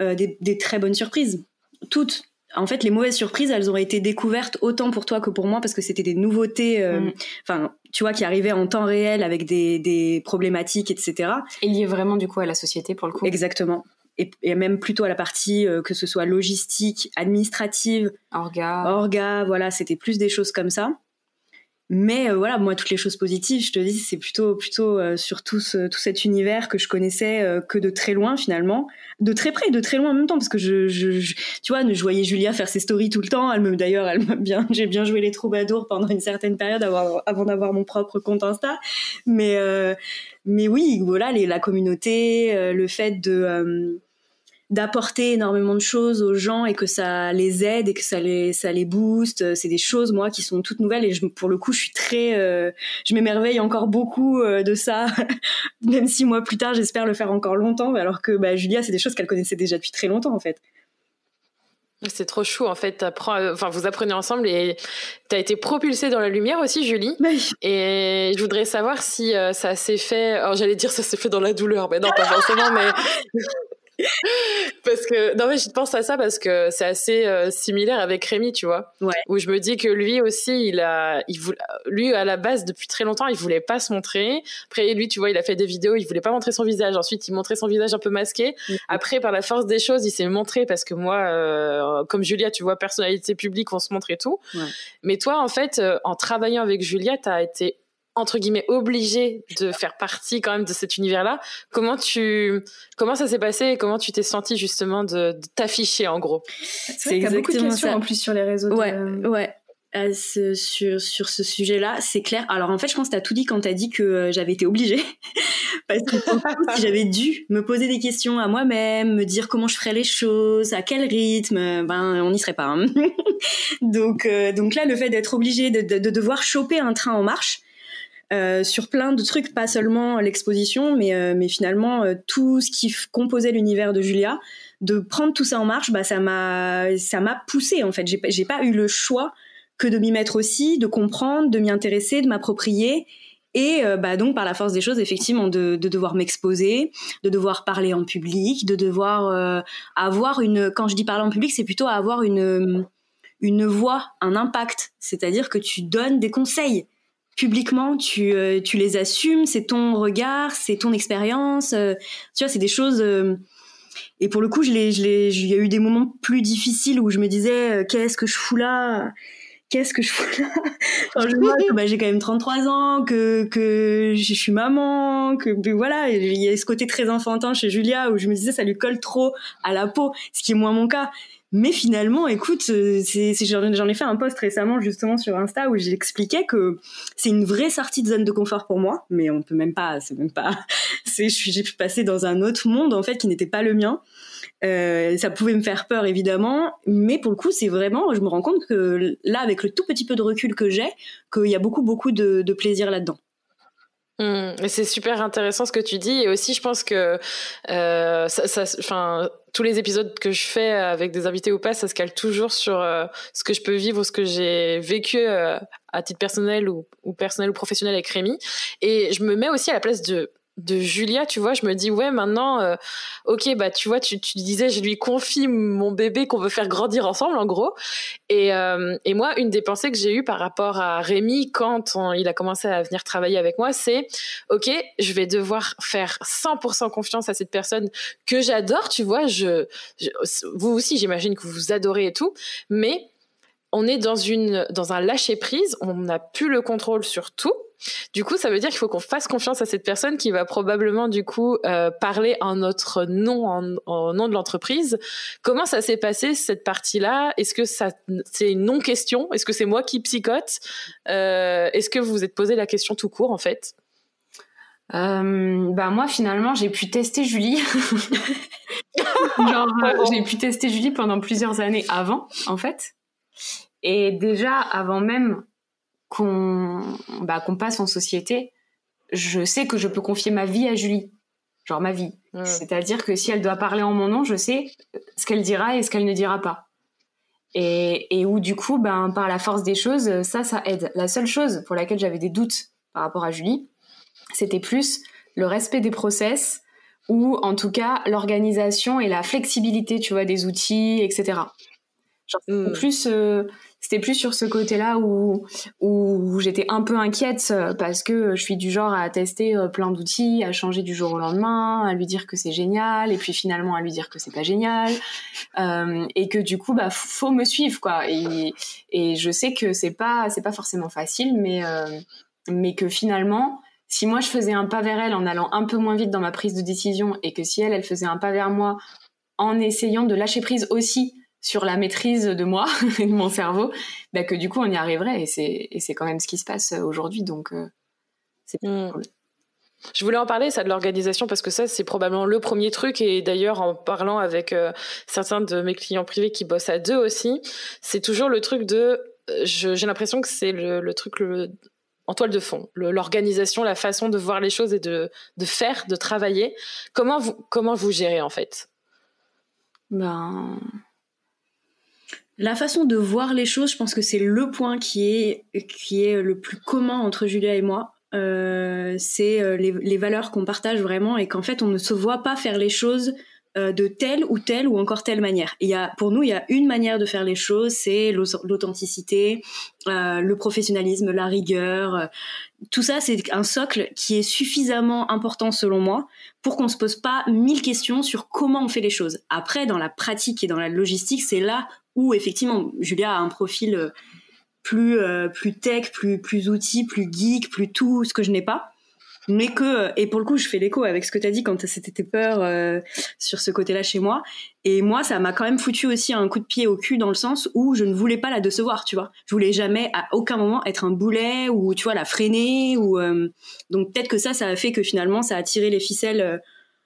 euh, des, des, très bonnes surprises toutes. En fait, les mauvaises surprises, elles ont été découvertes autant pour toi que pour moi parce que c'était des nouveautés, euh, mm. enfin, tu vois, qui arrivaient en temps réel avec des, problématiques, etc. Et liées vraiment du coup à la société pour le coup. Exactement. Et, même plutôt à la partie euh, que ce soit logistique, administrative, orga, orga, voilà, c'était plus des choses comme ça. Mais euh, voilà, moi, toutes les choses positives, je te dis, c'est plutôt, plutôt euh, sur tout, tout, cet univers que je connaissais euh, que de très loin finalement, de très près, de très loin en même temps, parce que je, je, tu vois, je voyais Julia faire ses stories tout le temps. Elle me, d'ailleurs, elle m'a bien, j'ai bien joué les troubadours pendant une certaine période avant, avant d'avoir mon propre compte Insta. Mais, mais oui, voilà, les, la communauté, le fait de d'apporter énormément de choses aux gens et que ça les aide et que ça les ça les booste c'est des choses moi qui sont toutes nouvelles et je, pour le coup je suis très euh, je m'émerveille encore beaucoup euh, de ça même six mois plus tard j'espère le faire encore longtemps alors que bah, Julia c'est des choses qu'elle connaissait déjà depuis très longtemps en fait c'est trop chou en fait. Enfin, vous apprenez ensemble et tu as été propulsée dans la lumière aussi, Julie. Et je voudrais savoir si euh, ça s'est fait. Alors j'allais dire ça s'est fait dans la douleur, mais non pas forcément. mais parce que non mais je pense à ça parce que c'est assez euh, similaire avec Rémi tu vois ouais. où je me dis que lui aussi il a il voulait, lui à la base depuis très longtemps il voulait pas se montrer après lui tu vois il a fait des vidéos il voulait pas montrer son visage ensuite il montrait son visage un peu masqué mm-hmm. après par la force des choses il s'est montré parce que moi euh, comme Julia tu vois personnalité publique on se montre et tout ouais. mais toi en fait euh, en travaillant avec Julia t'as été entre guillemets obligé de faire partie quand même de cet univers-là. Comment tu, comment ça s'est passé et comment tu t'es senti justement de, t'afficher en gros? C'est exactement beaucoup de questions en plus sur les réseaux. Ouais, ouais. sur, sur ce sujet-là, c'est clair. Alors en fait, je pense que tu as tout dit quand tu as dit que euh, j'avais été obligée. Parce que si j'avais dû me poser des questions à moi-même, me dire comment je ferais les choses, à quel rythme, ben on n'y serait pas. Hein. donc, euh, donc là, le fait d'être obligé de, de, devoir choper un train en marche, euh, sur plein de trucs, pas seulement l'exposition, mais, euh, mais finalement euh, tout ce qui composait l'univers de Julia. De prendre tout ça en marche, bah, ça m'a ça poussé en fait. J'ai pas eu le choix que de m'y mettre aussi, de comprendre, de m'y intéresser, de m'approprier. Et bah donc par la force des choses, effectivement, de, de devoir m'exposer, de devoir parler en public, de devoir avoir une. Quand je dis parler en public, c'est plutôt avoir une une voix, un impact. C'est-à-dire que tu donnes des conseils publiquement, tu, euh, tu les assumes, c'est ton regard, c'est ton expérience. Euh, tu vois, c'est des choses. Euh, et pour le coup, il y a eu des moments plus difficiles où je me disais, qu'est-ce que je fous là? Qu'est-ce que je fais là? Enfin, je vois que bah, j'ai quand même 33 ans, que que je suis maman, que voilà, il y a ce côté très enfantin chez Julia où je me disais ça lui colle trop à la peau, ce qui est moins mon cas. Mais finalement, écoute, euh, j'en ai fait un post récemment justement sur Insta où j'expliquais que c'est une vraie sortie de zone de confort pour moi, mais on peut même pas, c'est même pas, c'est, j'ai pu passer dans un autre monde en fait qui n'était pas le mien. Euh, ça pouvait me faire peur évidemment, mais pour le coup, c'est vraiment, je me rends compte que là, avec le tout petit peu de recul que j'ai, qu'il y a beaucoup beaucoup de, de plaisir là-dedans. Mmh, c'est super intéressant ce que tu dis. Et aussi je pense que euh, ça, enfin tous les épisodes que je fais avec des invités ou pas, ça se cale toujours sur euh, ce que je peux vivre ou ce que j'ai vécu euh, à titre personnel ou, ou personnel ou professionnel avec Rémi. Et je me mets aussi à la place de de Julia, tu vois, je me dis ouais maintenant, euh, ok bah tu vois, tu, tu disais je lui confie mon bébé qu'on veut faire grandir ensemble en gros, et, euh, et moi une des pensées que j'ai eues par rapport à Rémi quand il a commencé à venir travailler avec moi, c'est ok je vais devoir faire 100% confiance à cette personne que j'adore, tu vois, je, vous aussi j'imagine que vous adorez et tout, mais on est dans une dans un lâcher prise, on n'a plus le contrôle sur tout du coup, ça veut dire qu'il faut qu'on fasse confiance à cette personne qui va probablement du coup euh, parler en notre nom, en, nom de l'entreprise. Comment ça s'est passé cette partie-là? Est-ce que ça, c'est une non-question? Est-ce que c'est moi qui psychote? Euh, Est-ce que vous vous êtes posé la question tout court en fait? Euh, bah moi finalement j'ai pu tester Julie. Genre j'ai pu tester Julie pendant plusieurs années avant en fait. Et déjà avant même qu'on bah, qu'on passe en société, je sais que je peux confier ma vie à Julie. Genre ma vie. C'est-à-dire que si elle doit parler en mon nom, je sais ce qu'elle dira et ce qu'elle ne dira pas. Et, et où du coup, ben, par la force des choses, ça, ça aide. La seule chose pour laquelle j'avais des doutes par rapport à Julie, c'était plus le respect des process ou en tout cas l'organisation et la flexibilité, tu vois, des outils, etc. Genre, mm. plus euh, c'était plus sur ce côté-là où, où j'étais un peu inquiète euh, parce que je suis du genre à tester euh, plein d'outils, à changer du jour au lendemain, à lui dire que c'est génial et puis finalement à lui dire que c'est pas génial euh, et que du coup bah faut me suivre quoi et, et je sais que c'est pas c'est pas forcément facile mais euh, mais que finalement si moi je faisais un pas vers elle en allant un peu moins vite dans ma prise de décision et que si elle elle faisait un pas vers moi en essayant de lâcher prise aussi sur la maîtrise de moi et de mon cerveau, bah, que du coup on y arriverait et c'est et c'est quand même ce qui se passe aujourd'hui donc euh, c'est mmh. cool. Je voulais en parler, ça, de l'organisation, parce que ça, c'est probablement le premier truc. Et d'ailleurs, en parlant avec euh, certains de mes clients privés qui bossent à deux aussi, c'est toujours le truc de. Euh, j'ai l'impression que c'est le, le, truc le, en toile de fond, l'organisation, la façon de voir les choses et de, de faire, de travailler. Comment vous, comment vous gérez en fait? Ben, la façon de voir les choses, je pense que c'est le point qui est, qui est le plus commun entre Julia et moi. Euh, c'est euh, les, valeurs qu'on partage vraiment et qu'en fait on ne se voit pas faire les choses euh, de telle ou telle ou encore telle manière. Il y a, pour nous, il y a une manière de faire les choses, c'est l'authenticité, le professionnalisme, la rigueur. tout ça, c'est un socle qui est suffisamment important selon moi pour qu'on se pose pas mille questions sur comment on fait les choses. Après, dans la pratique et dans la logistique, c'est là où effectivement Julia a un profil euh, plus euh, plus tech, plus plus outils, plus geek, plus tout ce que je n'ai pas. Mais que euh, et pour le coup, je fais l'écho avec ce que tu as dit quand c'était tes peurs sur ce côté-là chez moi. Et moi, ça m'a quand même foutu aussi un coup de pied au cul dans le sens où je ne voulais pas la décevoir, tu vois. Je voulais jamais à aucun moment être un boulet ou tu vois la freiner ou donc peut-être que ça, ça a fait que finalement, ça a tiré les ficelles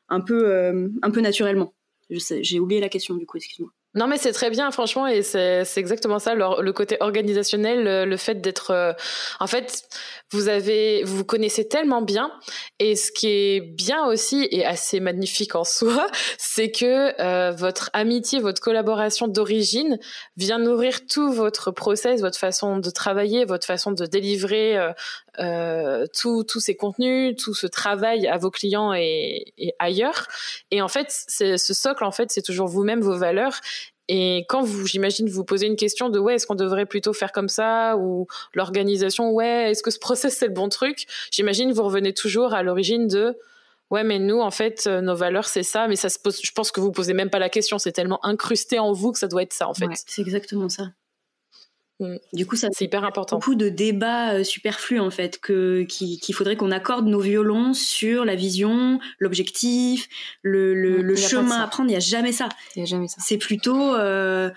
un peu un peu naturellement. J'ai oublié la question du coup, excuse-moi. Non, mais c'est très bien, franchement, et c'est exactement ça, le, le, côté organisationnel, le, fait d'être, euh, en fait, vous avez, vous connaissez tellement bien, et ce qui est bien aussi et assez magnifique en soi, c'est que euh, votre amitié, votre collaboration d'origine vient nourrir tout votre process, votre façon de travailler, votre façon de délivrer euh, euh tous ces contenus, tout ce travail à vos clients et, ailleurs. Et en fait, ce socle, en fait, c'est toujours vous-même, vos valeurs. Et quand vous, j'imagine, vous posez une question de ouais, est-ce qu'on devrait plutôt faire comme ça ou l'organisation, ouais, est-ce que ce process c'est le bon truc? J'imagine vous revenez toujours à l'origine de ouais, mais nous en fait euh, nos valeurs c'est ça, mais ça se pose. Je pense que vous posez même pas la question, c'est tellement incrusté en vous que ça doit être ça en fait. c'est exactement ça. Mm. Du coup, ça c'est hyper important. Beaucoup de débats euh, superflus en fait, que qu'il faudrait qu'on accorde nos violons sur la vision, l'objectif, le, le, mm, chemin à prendre. Il n'y a jamais ça. Il y a jamais ça. C'est plutôt euh,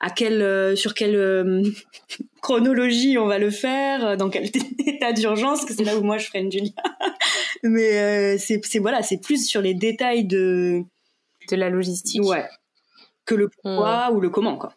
à quel, euh, sur quelle chronologie on va le faire, dans quel état d'urgence, que c'est là où moi je ferai une Julia. Mais c'est voilà, c'est plus sur les détails de de la logistique. Ouais. Que le pourquoi mm. ou le comment quoi.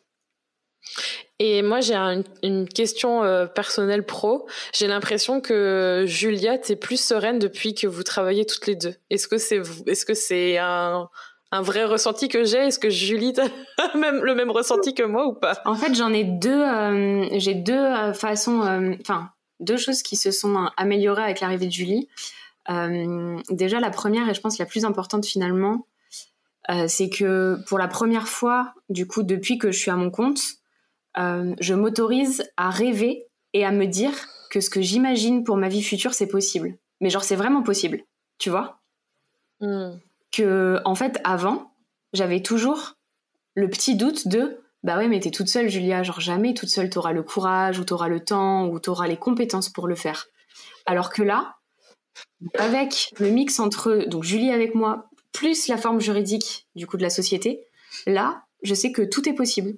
Et moi, j'ai une question euh, personnelle pro. J'ai l'impression que Juliette est plus sereine depuis que vous travaillez toutes les deux. Est-ce que c'est est-ce que c'est un, vrai ressenti que j'ai? Est-ce que Julie a même le même ressenti que moi ou pas? En fait, j'en ai deux. Euh, j'ai deux euh, façons. Enfin, deux choses qui se sont améliorées avec l'arrivée de Julie. déjà, la première et je pense la plus importante finalement, c'est que pour la première fois, du coup, depuis que je suis à mon compte, euh, je m'autorise à rêver et à me dire que ce que j'imagine pour ma vie future, c'est possible. Mais genre, c'est vraiment possible, tu vois? Hmm. Que, en fait, avant, j'avais toujours le petit doute de bah ouais, mais t'es toute seule, Julia. Genre, jamais toute seule, t'auras le courage, ou t'auras le temps, ou t'auras les compétences pour le faire. Alors que là, avec le mix entre donc Julie avec moi, plus la forme juridique du coup de la société, là, je sais que tout est possible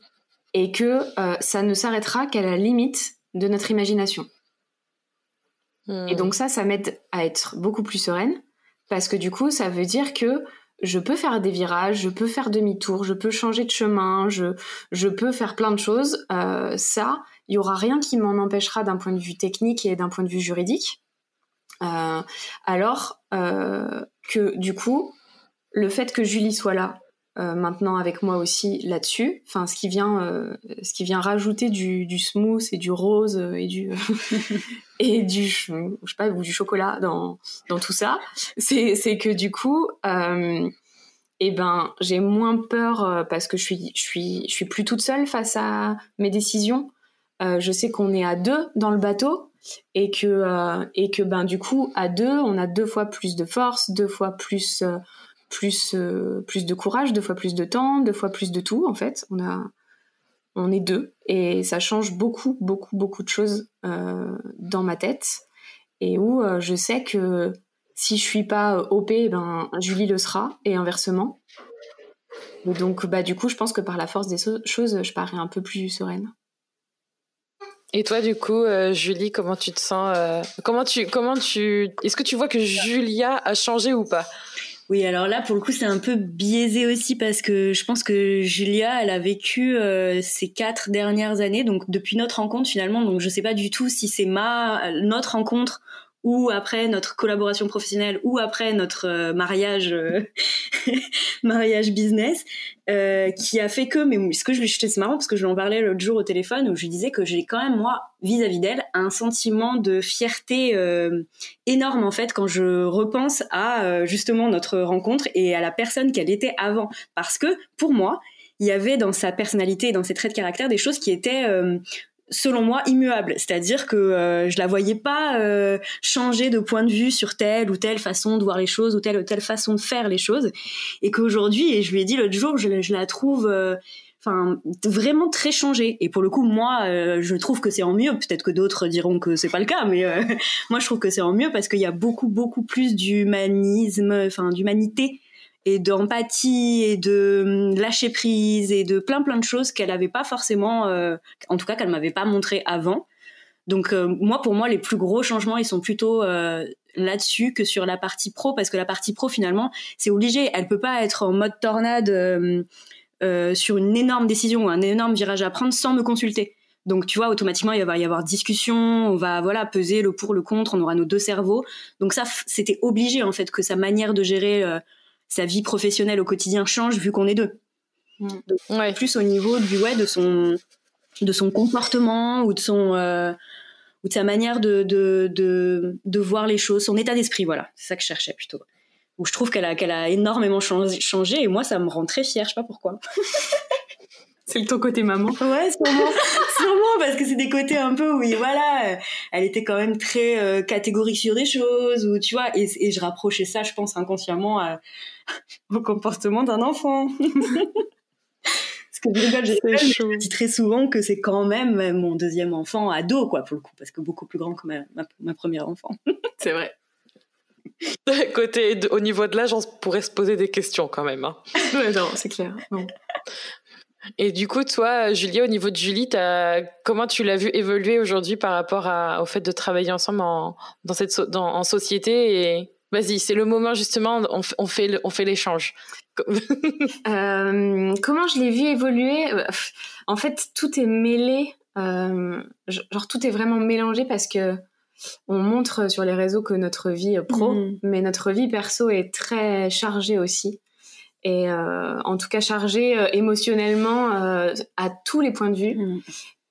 et que euh, ça ne s'arrêtera qu'à la limite de notre imagination. Hmm. Et donc ça, ça m'aide à être beaucoup plus sereine, parce que du coup, ça veut dire que je peux faire des virages, je peux faire demi-tour, je peux changer de chemin, je, je peux faire plein de choses. Euh, ça, il n'y aura rien qui m'en empêchera d'un point de vue technique et d'un point de vue juridique. Euh, alors que du coup, le fait que Julie soit là, maintenant avec moi aussi là-dessus. Enfin, ce qui vient, euh, ce qui vient rajouter du, du, smooth et du rose et du et du je sais pas ou du chocolat dans dans tout ça. C'est c'est que du coup, euh, eh ben j'ai moins peur euh, parce que je suis je suis je suis plus toute seule face à mes décisions. je sais qu'on est à deux dans le bateau et que et que ben du coup à deux on a deux fois plus de force, deux fois plus plus, euh, plus de courage, deux fois plus de temps, deux fois plus de tout, en fait. On, a, on est deux. Et ça change beaucoup, beaucoup, beaucoup de choses euh, dans ma tête. Et où euh, je sais que si je suis pas OP, ben, Julie le sera, et inversement. donc, bah, du coup, je pense que par la force des choses, je parais un peu plus sereine. Et toi, du coup, Julie, comment tu te sens Comment tu, comment tu, est-ce que tu vois que Julia a changé ou pas? Oui, alors là, pour le coup, c'est un peu biaisé aussi parce que je pense que Julia, elle a vécu euh, ces quatre dernières années, donc depuis notre rencontre finalement. Donc je sais pas du tout si c'est ma notre rencontre ou après notre collaboration professionnelle, ou après notre euh, mariage, euh, mariage business, euh, qui a fait que, mais ce que je lui c'est marrant parce que je lui en parlais l'autre jour au téléphone où je lui disais que j'ai quand même moi vis-à-vis d'elle un sentiment de fierté énorme en fait quand je repense à justement notre rencontre et à la personne qu'elle était avant, parce que pour moi il y avait dans sa personnalité dans ses traits de caractère des choses qui étaient selon moi immuable. C'est-à-dire que euh, je la voyais pas euh, changer de point de vue sur telle ou telle façon de voir les choses ou telle ou telle façon de faire les choses. Et qu'aujourd'hui et je lui ai dit l'autre jour je, la trouve euh, enfin vraiment très changée. Et pour le coup moi je trouve que c'est en mieux. Peut-être que d'autres diront que c'est pas le cas mais moi je trouve que c'est en mieux parce qu'il y a beaucoup beaucoup plus d'humanisme enfin d'humanité et d'empathie et de hum, lâcher prise et de plein plein de choses qu'elle n'avait pas forcément, euh, en tout cas qu'elle m'avait pas montré avant. Donc euh, moi, pour moi, les plus gros changements, ils sont plutôt euh, là-dessus que sur la partie pro, parce que la partie pro, finalement, c'est obligé. Elle peut pas être en mode tornade sur une énorme décision ou un énorme virage à prendre sans me consulter. Donc tu vois, automatiquement, il va y avoir discussion, on va voilà peser le pour, le contre, on aura nos deux cerveaux. Donc ça, c'était obligé en fait que sa manière de gérer sa vie professionnelle au quotidien change vu qu'on est deux. Mm. Plus au niveau du ouais de son de son comportement ou de son euh, ou de sa manière de de, de, de voir les choses, son état d'esprit, voilà, c'est ça que je cherchais plutôt. Où je trouve qu'elle a qu'elle a énormément changé et moi ça me rend très fière, je sais pas pourquoi. C'est le ton côté maman. Ouais, sûrement. sûrement, parce que c'est des côtés un peu où, voilà, elle était quand même très euh, catégorique sur des choses, ou tu vois, et, et, je rapprochais ça, je pense, inconsciemment au comportement d'un enfant. parce je dis très souvent que c'est quand même mon deuxième enfant ado, quoi, pour le coup, parce que beaucoup plus grand que ma, première enfant. c'est vrai. Côté, au niveau de l'âge, on pourrait se poser des questions quand même. Hein. non, c'est clair. Et du coup, toi, Julie, au niveau de Julie, comment tu l'as vu évoluer aujourd'hui par rapport au fait de travailler ensemble en, dans cette, en société et... Vas-y, c'est le moment justement, on, fait, on fait l'échange. Euh, comment je l'ai vu évoluer? Euh, En fait, tout est mêlé, euh, genre tout est vraiment mélangé parce que on montre sur les réseaux que notre vie pro, mm. mais notre vie perso est très chargée aussi. Et en tout cas chargée émotionnellement à tous les points de vue. Mm.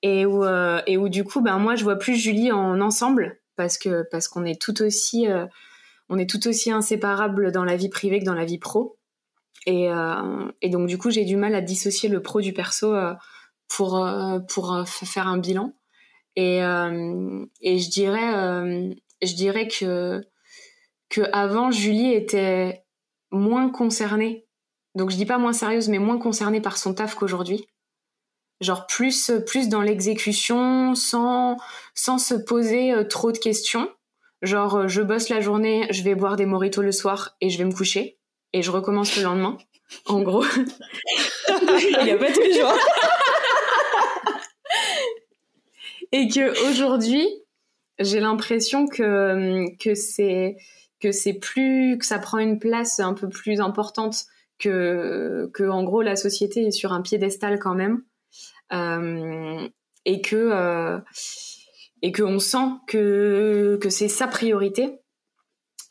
Et, où, et où du coup, ben, moi, je vois plus Julie en ensemble parce que parce qu'on est tout aussi on est tout aussi inséparables dans la vie privée que dans la vie pro. Et, euh, et donc du coup, j'ai du mal à dissocier le pro du perso euh, pour euh, pour faire un bilan. Et, et je dirais je dirais que que avant Julie était moins concernée. Donc je dis pas moins sérieuse, mais moins concernée par son taf qu'aujourd'hui. Genre plus plus dans l'exécution, sans sans se poser trop de questions. Genre je bosse la journée, je vais boire des moritos le soir et je vais me coucher et je recommence le lendemain. En gros. Il n'y a pas tous les jours. et que aujourd'hui, j'ai l'impression que, que c'est que c'est plus que ça prend une place un peu plus importante que en gros la société est sur un piédestal quand même euh, et que euh, et que on sent que que c'est sa priorité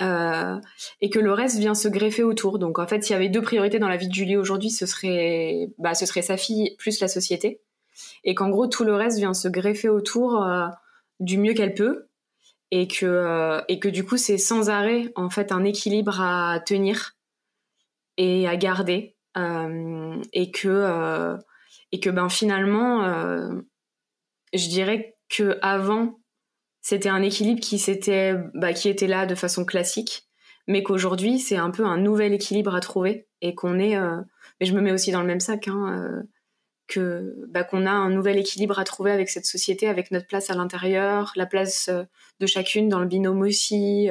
euh, et que le reste vient se greffer autour. Donc en fait, s'il y avait deux priorités dans la vie de Julie aujourd'hui, ce serait, bah, ce serait sa fille plus la société, et qu'en gros tout le reste vient se greffer autour du mieux qu'elle peut, et que et que du coup c'est sans arrêt en fait un équilibre à tenir et à garder, et que et que ben finalement, je dirais que avant c'était un équilibre qui s'était bah, qui était là de façon classique mais qu'aujourd'hui c'est un peu un nouvel équilibre à trouver et qu'on est euh, mais je me mets aussi dans le même sac hein, euh, que bah, qu'on a un nouvel équilibre à trouver avec cette société avec notre place à l'intérieur la place euh, de chacune dans le binôme aussi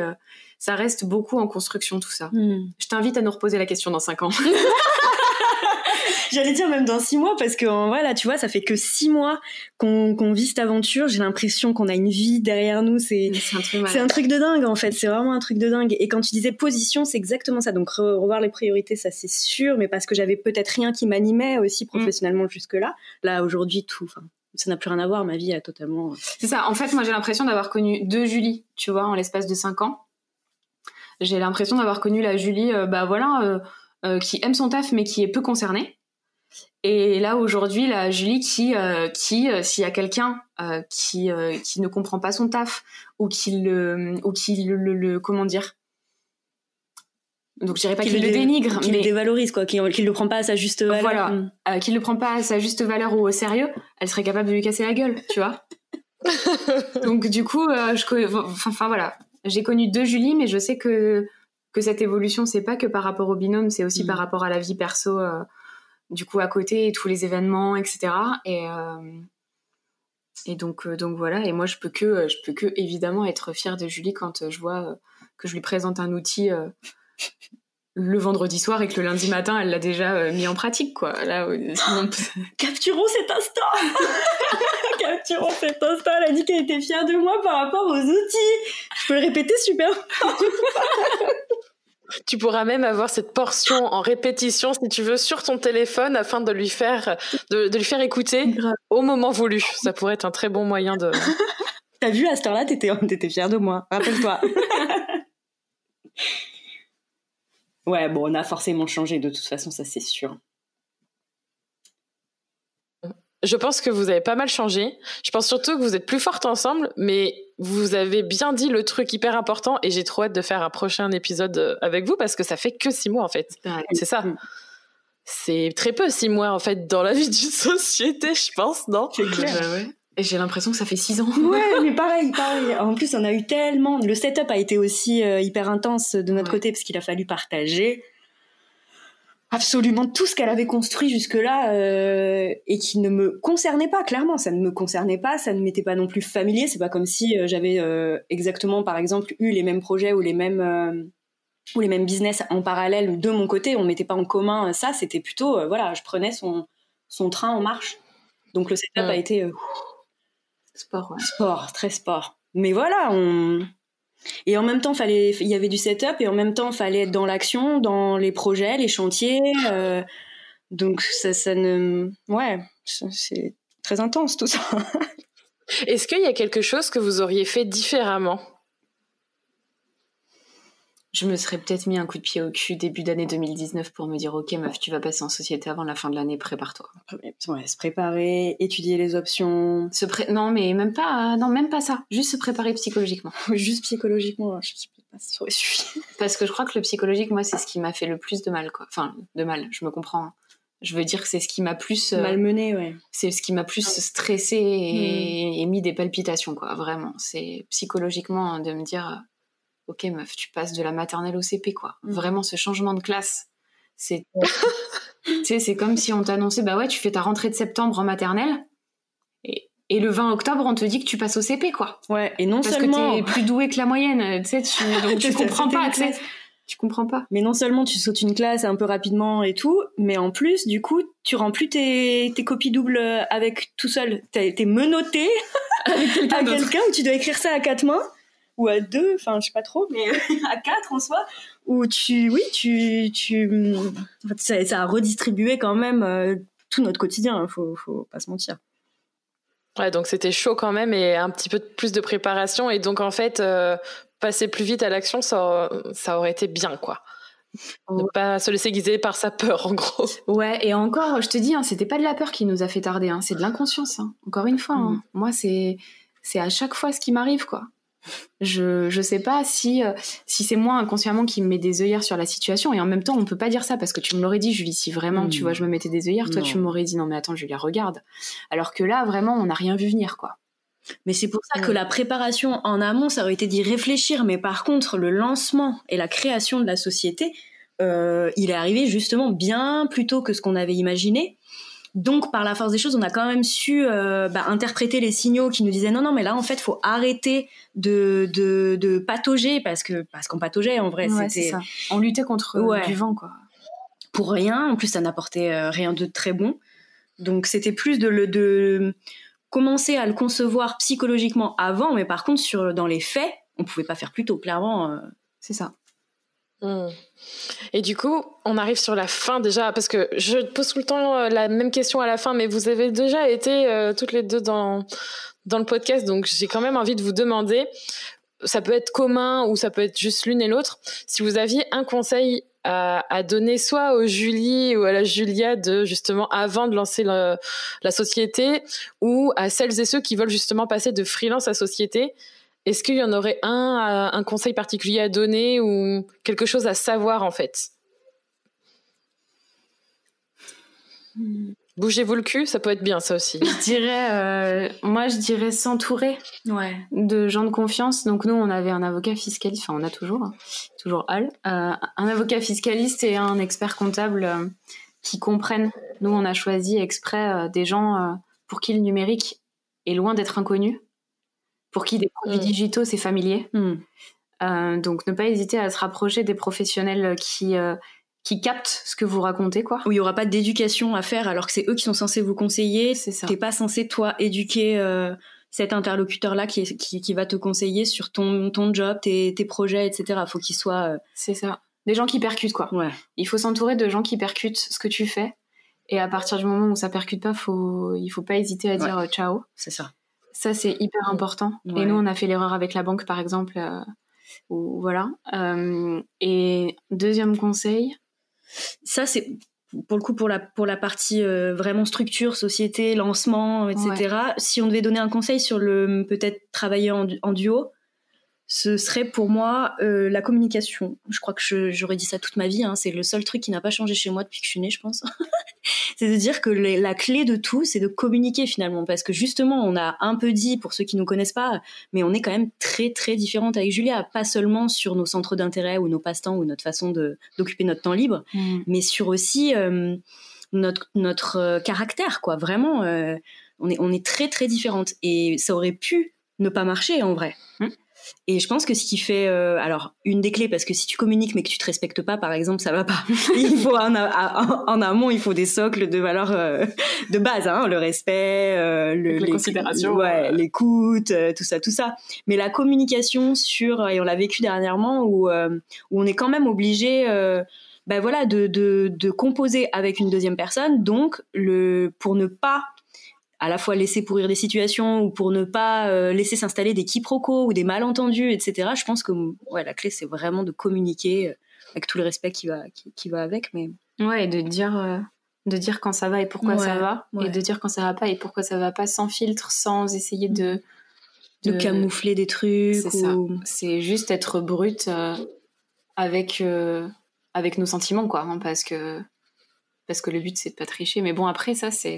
ça reste beaucoup en construction tout ça hmm. je t'invite à nous reposer la question dans cinq ans J'allais dire même dans six mois parce que voilà, tu vois, ça fait que six mois qu'on vit cette aventure. J'ai l'impression qu'on a une vie derrière nous. C'est un, truc de dingue en fait. C'est vraiment un truc de dingue. Et quand tu disais position, c'est exactement ça. Donc revoir les priorités, ça c'est sûr, mais parce que j'avais peut-être rien qui m'animait aussi mm. professionnellement jusque là. Là aujourd'hui, tout. Ça n'a plus rien à voir. Ma vie a totalement. Euh, c'est ça. En fait, moi j'ai l'impression d'avoir connu deux Julie, tu vois, en l'espace de cinq ans. J'ai l'impression d'avoir connu la Julie, euh, bah voilà. Euh, qui aime son taf mais qui est peu concernée et là aujourd'hui, la Julie qui, euh, qui euh, s'il y a quelqu'un euh, qui qui ne comprend pas son taf ou qui le ou qui le, le, comment dire, donc je dirais pas qu'il le, dénigre, mais le dévalorise quoi, qu'il ne le prend pas à sa juste valeur. Voilà, mm. qu'il le prend pas à sa juste valeur ou au sérieux, elle serait capable de lui casser la gueule, tu vois. Donc du coup, je enfin voilà, j'ai connu deux Julie, mais je sais que que cette évolution c'est pas que par rapport au binôme, c'est aussi mm. par rapport à la vie perso du coup à côté tous les événements etc et euh, et donc euh, donc voilà. Et moi je peux que je peux que évidemment être fière de Julie quand je vois que je lui présente un outil le vendredi soir et que le lundi matin elle l'a déjà mis en pratique quoi. Là capturons cet instant capturons cet instant. Elle a dit qu'elle était fière de moi par rapport aux outils je peux le répéter super tu pourras même avoir cette portion en répétition, si tu veux, sur ton téléphone afin de lui faire, de, lui faire écouter au moment voulu. Ça pourrait être un très bon moyen de. T'as vu, à cette heure-là, t'étais, t'étais fière de moi. Rappelle-toi. ouais, bon, on a forcément changé de toute façon, ça c'est sûr. Je pense que vous avez pas mal changé. Je pense surtout que vous êtes plus fortes ensemble, mais vous avez bien dit le truc hyper important et j'ai trop hâte de faire un prochain épisode euh, avec vous parce que ça fait que six mois en fait. C'est ça. Mm. C'est très peu six mois en fait dans la vie d'une société, je pense, non? C'est clair. Et j'ai l'impression que ça fait six ans. Ouais, mais pareil, pareil. En plus, on a eu tellement. Le setup a été aussi euh, hyper intense de notre côté parce qu'il a fallu partager absolument tout ce qu'elle avait construit jusque-là euh, et qui ne me concernait pas clairement. Ça ne me concernait pas ça ne m'était pas non plus familier. C'est pas comme si euh, j'avais euh, exactement par exemple eu les mêmes projets ou les mêmes ou les mêmes business en parallèle de mon côté. On mettait pas en commun ça. C'était plutôt voilà je prenais son son train en marche. Donc le setup a été sport sport très sport. Mais voilà on et en même temps, fallait, il y avait du setup et en même temps, fallait être dans l'action, dans les projets, les chantiers. Euh, donc ça, ça ne, ouais, c'est très intense tout ça. Est-ce qu'il y a quelque chose que vous auriez fait différemment? Je me serais peut-être mis un coup de pied au cul début d'année 2019 pour me dire ok meuf tu vas passer en société avant la fin de l'année prépare-toi. Ouais, se préparer étudier les options. Se pré... non mais même pas non même pas ça. Juste se préparer psychologiquement. Juste psychologiquement je sais pas si ça aurait suffi parce que je crois que le psychologique moi c'est ce qui m'a fait le plus de mal quoi. Enfin de mal je me comprends hein. je veux dire que c'est ce qui m'a plus euh, malmené ouais. c'est ce qui m'a plus stressé et... Hmm. et, mis des palpitations quoi vraiment. C'est psychologiquement de me dire ok meuf, tu passes de la maternelle au CP quoi. Mm. Vraiment ce changement de classe, c'est c'est comme si on t'annonçait bah ouais tu fais ta rentrée de septembre en maternelle et, et, le 20 octobre on te dit que tu passes au CP quoi. Ouais et non Parce seulement que t'es plus doué que la moyenne, tu sais tu, donc tu comprends pas, tu sais. Tu comprends pas. Mais non seulement tu sautes une classe un peu rapidement et tout, mais en plus, du coup, tu rends plus tes, tes copies doubles avec tout seul. T'es menotté avec quelqu'un à quelqu'un où tu dois écrire ça à quatre mains ou à deux, enfin je sais pas trop, mais à quatre en soi, où tu, oui, tu, tu, ça, ça a redistribué quand même euh, tout notre quotidien, il hein, faut, faut pas se mentir. Ouais, donc c'était chaud quand même et un petit peu plus de préparation et donc en fait euh, passer plus vite à l'action, ça, ça aurait été bien quoi. Ne pas se laisser guider par sa peur, en gros. Ouais, et encore, je te dis, hein, c'était pas de la peur qui nous a fait tarder, hein, c'est de l'inconscience. Hein. Encore une fois, mm. moi, c'est c'est à chaque fois ce qui m'arrive, quoi. Je je sais pas si euh, si c'est moi inconsciemment qui me met des œillères sur la situation et en même temps on peut pas dire ça parce que tu me l'aurais dit Julie si vraiment tu hmm. vois je me mettais des œillères toi tu m'aurais dit non mais attends Julia regarde. Alors que là vraiment on n'a rien vu venir quoi. Mais c'est pour ça que la préparation en amont ça aurait été d'y réfléchir. Mais par contre le lancement et la création de la société euh, il est arrivé justement bien plus tôt que ce qu'on avait imaginé donc, par la force des choses, on a quand même su euh, bah, interpréter les signaux qui nous disaient non, non, mais là, en fait, faut arrêter de, de, de patauger parce que parce qu'on pataugeait en vrai. c'était ça. On luttait contre du vent, quoi. Pour rien. En plus, ça n'apportait euh, rien de très bon. Donc, c'était plus de, de commencer à le concevoir psychologiquement avant, mais par contre, sur dans les faits, on pouvait pas faire plus tôt. Clairement, euh, c'est ça. Et du coup, on arrive sur la fin déjà, parce que je pose tout le temps euh, la même question à la fin, mais vous avez déjà été euh, toutes les deux dans, dans le podcast, donc j'ai quand même envie de vous demander, ça peut être commun ou ça peut être juste l'une et l'autre, si vous aviez un conseil à, à, donner soit au Julie ou à la Julia de justement avant de lancer la société ou à celles et ceux qui veulent justement passer de freelance à société, est-ce qu'il y en aurait un, un conseil particulier à donner ou quelque chose à savoir en fait? Bougez-vous le cul, ça peut être bien ça aussi. Je dirais, euh, moi je dirais s'entourer ouais. de gens de confiance. Donc nous on avait un avocat fiscaliste, enfin on a toujours, hein, toujours Al, euh, un avocat fiscaliste et un expert comptable euh, qui comprennent. Nous on a choisi exprès des gens pour qui le numérique est loin d'être inconnu pour qui des produits mm. digitaux, c'est familier. Mm. Euh, donc, ne pas hésiter à se rapprocher des professionnels qui, euh, qui captent ce que vous racontez, quoi. Où il n'y aura pas d'éducation à faire alors que c'est eux qui sont censés vous conseiller. C'est ça. T'es pas censé, toi, éduquer euh, cet interlocuteur-là qui, qui, qui, va te conseiller sur ton, ton job, tes, tes projets, etc. Faut qu'il soit. C'est ça. Des gens qui percutent, quoi. Ouais. Il faut s'entourer de gens qui percutent ce que tu fais. Et à partir du moment où ça percute pas, faut, il faut pas hésiter à dire ciao. C'est ça. Ça, c'est hyper important. Et nous, on a fait l'erreur avec la banque, par exemple. Euh, voilà. Euh, et deuxième conseil. Ça, c'est pour le coup pour la pour la partie euh, vraiment structure, société, lancement, etc. Si on devait donner un conseil sur le peut-être travailler en, duo, ce serait pour moi euh, la communication. Je crois que j'aurais dit ça toute ma vie. Hein. C'est le seul truc qui n'a pas changé chez moi depuis que je suis née, je pense. c'est de dire que la clé de tout, c'est de communiquer finalement. Parce que justement, on a un peu dit, pour ceux qui ne nous connaissent pas, mais on est quand même très très différentes avec Julia. Pas seulement sur nos centres d'intérêt ou nos passe-temps ou notre façon d'occuper notre temps libre, mm. mais sur aussi euh, notre, notre euh, caractère, quoi. Vraiment, on, est, on est très très différentes. Et ça aurait pu ne pas marcher en vrai. Mm. Et je pense que ce qui fait, euh, alors une des clés, parce que si tu communiques mais que tu te respectes pas, par exemple, ça va pas. il faut en, en, amont, il faut des socles de valeurs euh, de base, hein, le respect, euh, le, les, considérations, ouais, l'écoute, tout ça, tout ça. Mais la communication sur, et on l'a vécu dernièrement, où, où on est quand même obligé. ben voilà, de, de, de composer avec une deuxième personne, donc le, pour ne pas à la fois laisser pourrir des situations ou pour ne pas euh, laisser s'installer des quiproquos ou des malentendus, etc. Je pense que ouais, la clé, c'est vraiment de communiquer euh, avec tout le respect qui va, qui, va avec. Mais... Ouais, et de dire, euh, de dire quand ça va et pourquoi ça va, et de dire quand ça va pas et pourquoi ça va pas sans filtre, sans essayer de... De, camoufler des trucs. C'est ça. C'est juste être brut avec, avec nos sentiments, quoi. Hein, parce, que, parce que le but, c'est de pas tricher. Mais bon, après, ça, c'est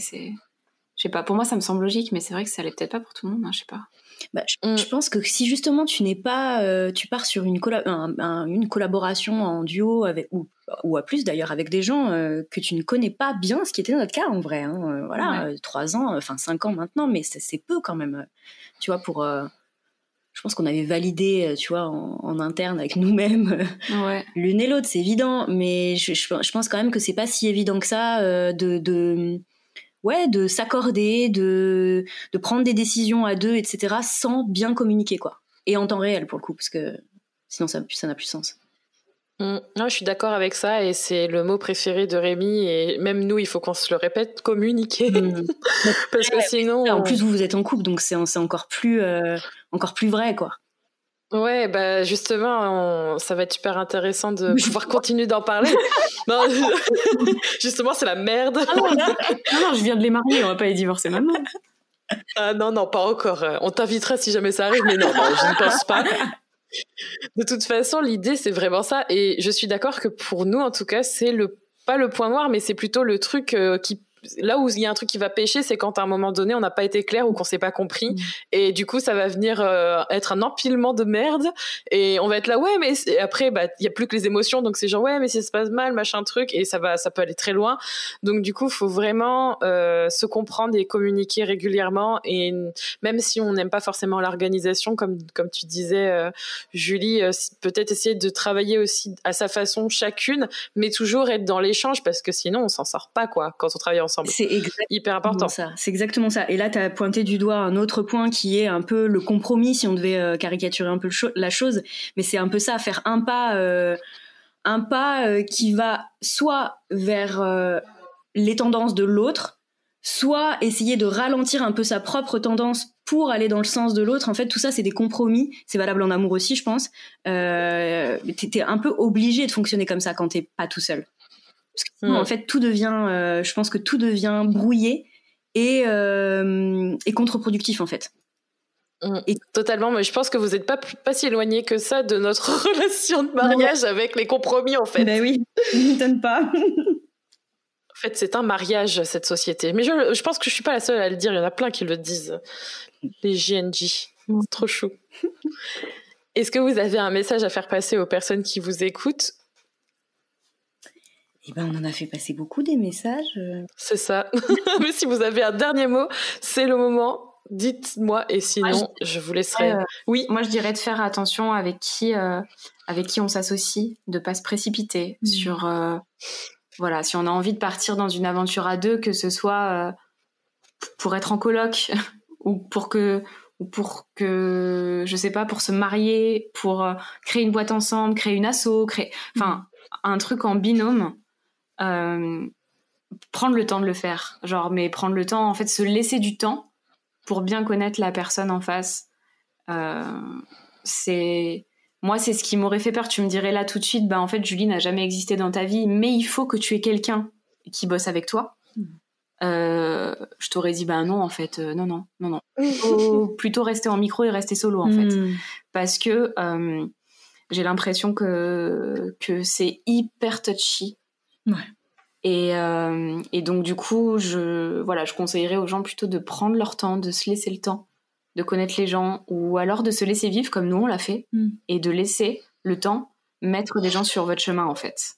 sais pas, pour moi ça me semble logique, mais c'est vrai que ça allait peut-être pas pour tout le monde, hein, je sais pas. Bah, mm. je, pense que si justement tu n'es pas, euh, tu pars sur une, une collaboration en duo avec ou, ou à plus d'ailleurs avec des gens euh, que tu ne connais pas bien, ce qui était notre cas en vrai. Hein, euh, voilà, trois ans, enfin cinq ans maintenant, mais c'est peu quand même. tu vois, pour je pense qu'on avait validé, tu vois, en, interne avec nous-mêmes, l'une et l'autre, c'est évident, mais je, je, pense quand même que c'est pas si évident que ça de, de, ouais, de s'accorder, de, de prendre des décisions à deux, etc., sans bien communiquer, quoi. Et en temps réel, pour le coup, parce que sinon, ça n'a plus sens. Mmh. Non, je suis d'accord avec ça et c'est le mot préféré de Rémi et même nous, il faut qu'on se le répète, communiquer. Mmh. Parce que sinon... En plus, vous, vous êtes en couple, donc c'est encore, plus, euh, encore plus vrai, quoi. Ouais, bah justement, ça va être super intéressant de pouvoir continuer d'en parler. justement, c'est la merde. Ah non, non, je viens de les marier, on va pas les divorcer maintenant. Ah non, non, pas encore. On t'invitera si jamais ça arrive, mais non, je ne pense pas. De toute façon, l'idée, c'est vraiment ça. Et je suis d'accord que pour nous, en tout cas, c'est le pas le point noir, mais c'est plutôt le truc euh, qui là où il y a un truc qui va pêcher, c'est quand à un moment donné, on n'a pas été clair ou qu'on s'est pas compris. Mm. Et du coup, ça va venir euh, être un empilement de merde. Et on va être là, ouais, mais après, bah, il y a plus que les émotions. Donc c'est genre, ouais, mais si ça se passe mal, machin truc. Et ça va, ça peut aller très loin. Donc du coup, faut vraiment euh, se comprendre et communiquer régulièrement. Et même si on n'aime pas forcément l'organisation, comme, comme tu disais, euh, Julie, peut-être essayer de travailler aussi à sa façon chacune, mais toujours être dans l'échange parce que sinon, on s'en sort pas, quoi, quand on travaille ensemble. C'est hyper important. Ça. C'est exactement ça. Et là, tu as pointé du doigt un autre point qui est un peu le compromis, si on devait euh, caricaturer un peu la chose. Mais c'est un peu ça, faire un pas, euh, un pas euh, qui va soit vers les tendances de l'autre, soit essayer de ralentir un peu sa propre tendance pour aller dans le sens de l'autre. En fait, tout ça, c'est des compromis. C'est valable en amour aussi, je pense. Euh, t'es un peu obligé de fonctionner comme ça quand t'es pas tout seul. Parce en fait, tout devient, euh, je pense que tout devient brouillé et, euh, et contre-productif, en fait. Mm. Et... Totalement, mais je pense que vous n'êtes pas, pas si éloigné que ça de notre relation de mariage avec les compromis, en fait. Ben oui, ne m'étonne pas. en fait, c'est un mariage, cette société. Mais je, je, pense que je suis pas la seule à le dire, il y en a plein qui le disent. Les JNJ. Mm. trop chou. Est-ce que vous avez un message à faire passer aux personnes qui vous écoutent eh ben, on en a fait passer beaucoup des messages. Euh. C'est ça. Mais si vous avez un dernier mot, c'est le moment. Dites-moi et sinon, je, vous laisserai. Euh, oui. Moi, je dirais de faire attention avec qui, euh, avec qui on s'associe, de pas se précipiter mmh. sur. voilà, si on a envie de partir dans une aventure à deux, que ce soit pour être en coloc ou pour que ou pour que je sais pas pour se marier pour créer une boîte ensemble créer une asso créer enfin un truc en binôme euh, prendre le temps de le faire. Genre, mais prendre le temps, en fait, se laisser du temps pour bien connaître la personne en face. Euh, c'est moi, c'est ce qui m'aurait fait peur. Tu me dirais là tout de suite, bah en fait, Julie n'a jamais existé dans ta vie, mais il faut que tu aies quelqu'un qui bosse avec toi. je t'aurais dit bah non en fait non non non non plutôt, plutôt rester en micro et rester solo en fait hmm. parce que j'ai l'impression que que c'est hyper touchy ouais. et, et donc du coup je voilà je conseillerais aux gens plutôt de prendre leur temps de se laisser le temps de connaître les gens ou alors de se laisser vivre comme nous on l'a fait hmm. et de laisser le temps mettre des gens sur votre chemin en fait.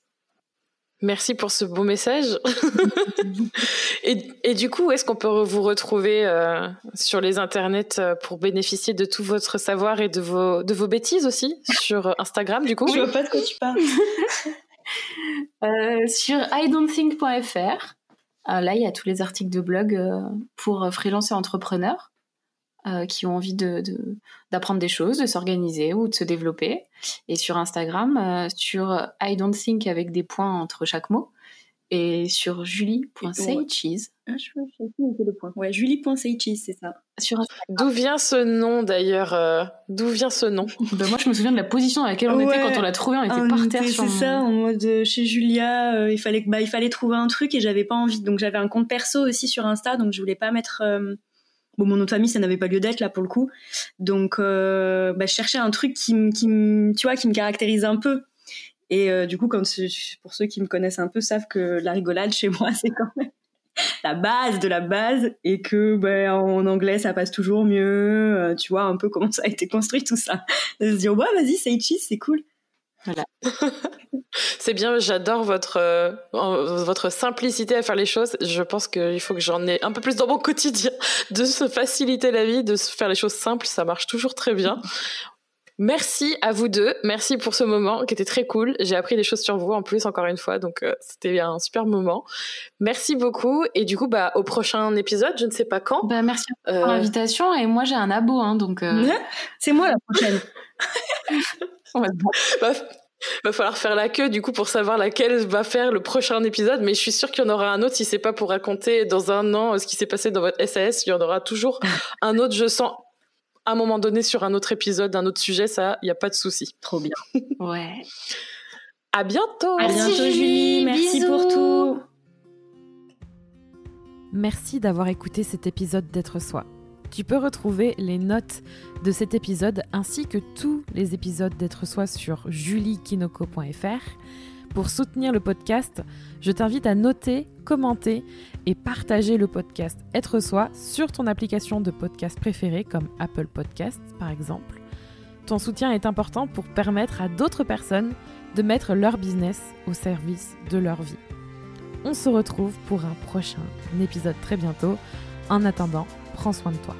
Merci pour ce beau message. et, du coup, est-ce qu'on peut vous retrouver euh, sur les internets euh, pour bénéficier de tout votre savoir et de vos, de vos bêtises aussi sur Instagram du coup? Je vois pas de quoi tu parles. euh, sur idon'tthink.fr, là il y a tous les articles de blog euh, pour freelance et entrepreneurs. Euh, qui ont envie d'apprendre de, des choses, de s'organiser ou de se développer. Et sur Instagram, euh, sur I don't think avec des points entre chaque mot. Et sur julie.saycheese. Ah, je le point. Ouais, julie.saycheese, c'est ça. Sur D'où vient ce nom d'ailleurs euh, D'où vient ce nom ben, Moi, je me souviens de la position dans laquelle on était quand on l'a trouvé. On était par terre. C'est ça, en mode chez Julia, il, fallait, bah, il fallait trouver un truc et j'avais pas envie. Donc j'avais un compte perso aussi sur Insta, donc je voulais pas mettre Bon, mon nom de famille, ça n'avait pas lieu d'être là pour le coup. Donc, euh, bah, je cherchais un truc qui, qui, tu vois, qui me caractérise un peu. Et euh, du coup, comme pour ceux qui me connaissent un peu, savent que la rigolade chez moi, c'est quand même la base de la base et que ben en anglais ça passe toujours mieux euh, tu vois un peu comment ça a été construit tout ça de se dire ouais vas-y say cheese c'est cool voilà. c'est bien, j'adore votre, euh, votre simplicité à faire les choses. Je pense qu'il faut que j'en ai un peu plus dans mon quotidien, de se faciliter la vie, de se faire les choses simples, ça marche toujours très bien. Merci à vous deux, merci pour ce moment qui était très cool. J'ai appris des choses sur vous en plus encore une fois, donc euh, c'était un super moment. Merci beaucoup et du coup bah au prochain épisode, je ne sais pas quand. Bah, merci pour euh, l'invitation et moi j'ai un abo hein, donc. C'est moi la prochaine. bah, va falloir faire la queue du coup pour savoir laquelle va faire le prochain épisode, mais je suis sûre qu'il y en aura un autre si c'est pas pour raconter dans un an euh, ce qui s'est passé dans votre SAS, il y en aura toujours un autre, je sens à un moment donné sur un autre épisode, un autre sujet, ça, il n'y a pas de souci. Trop bien. ouais. À bientôt. À bientôt Julie, merci pour tout. Merci d'avoir écouté cet épisode d'être soi. Tu peux retrouver les notes de cet épisode ainsi que tous les épisodes d'être soi sur juliekinoko.fr. Pour soutenir le podcast, je t'invite à noter, commenter et partager le podcast Être soi sur ton application de podcast préférée comme Apple Podcasts par exemple. Ton soutien est important pour permettre à d'autres personnes de mettre leur business au service de leur vie. On se retrouve pour un prochain épisode très bientôt. En attendant, prends soin de toi.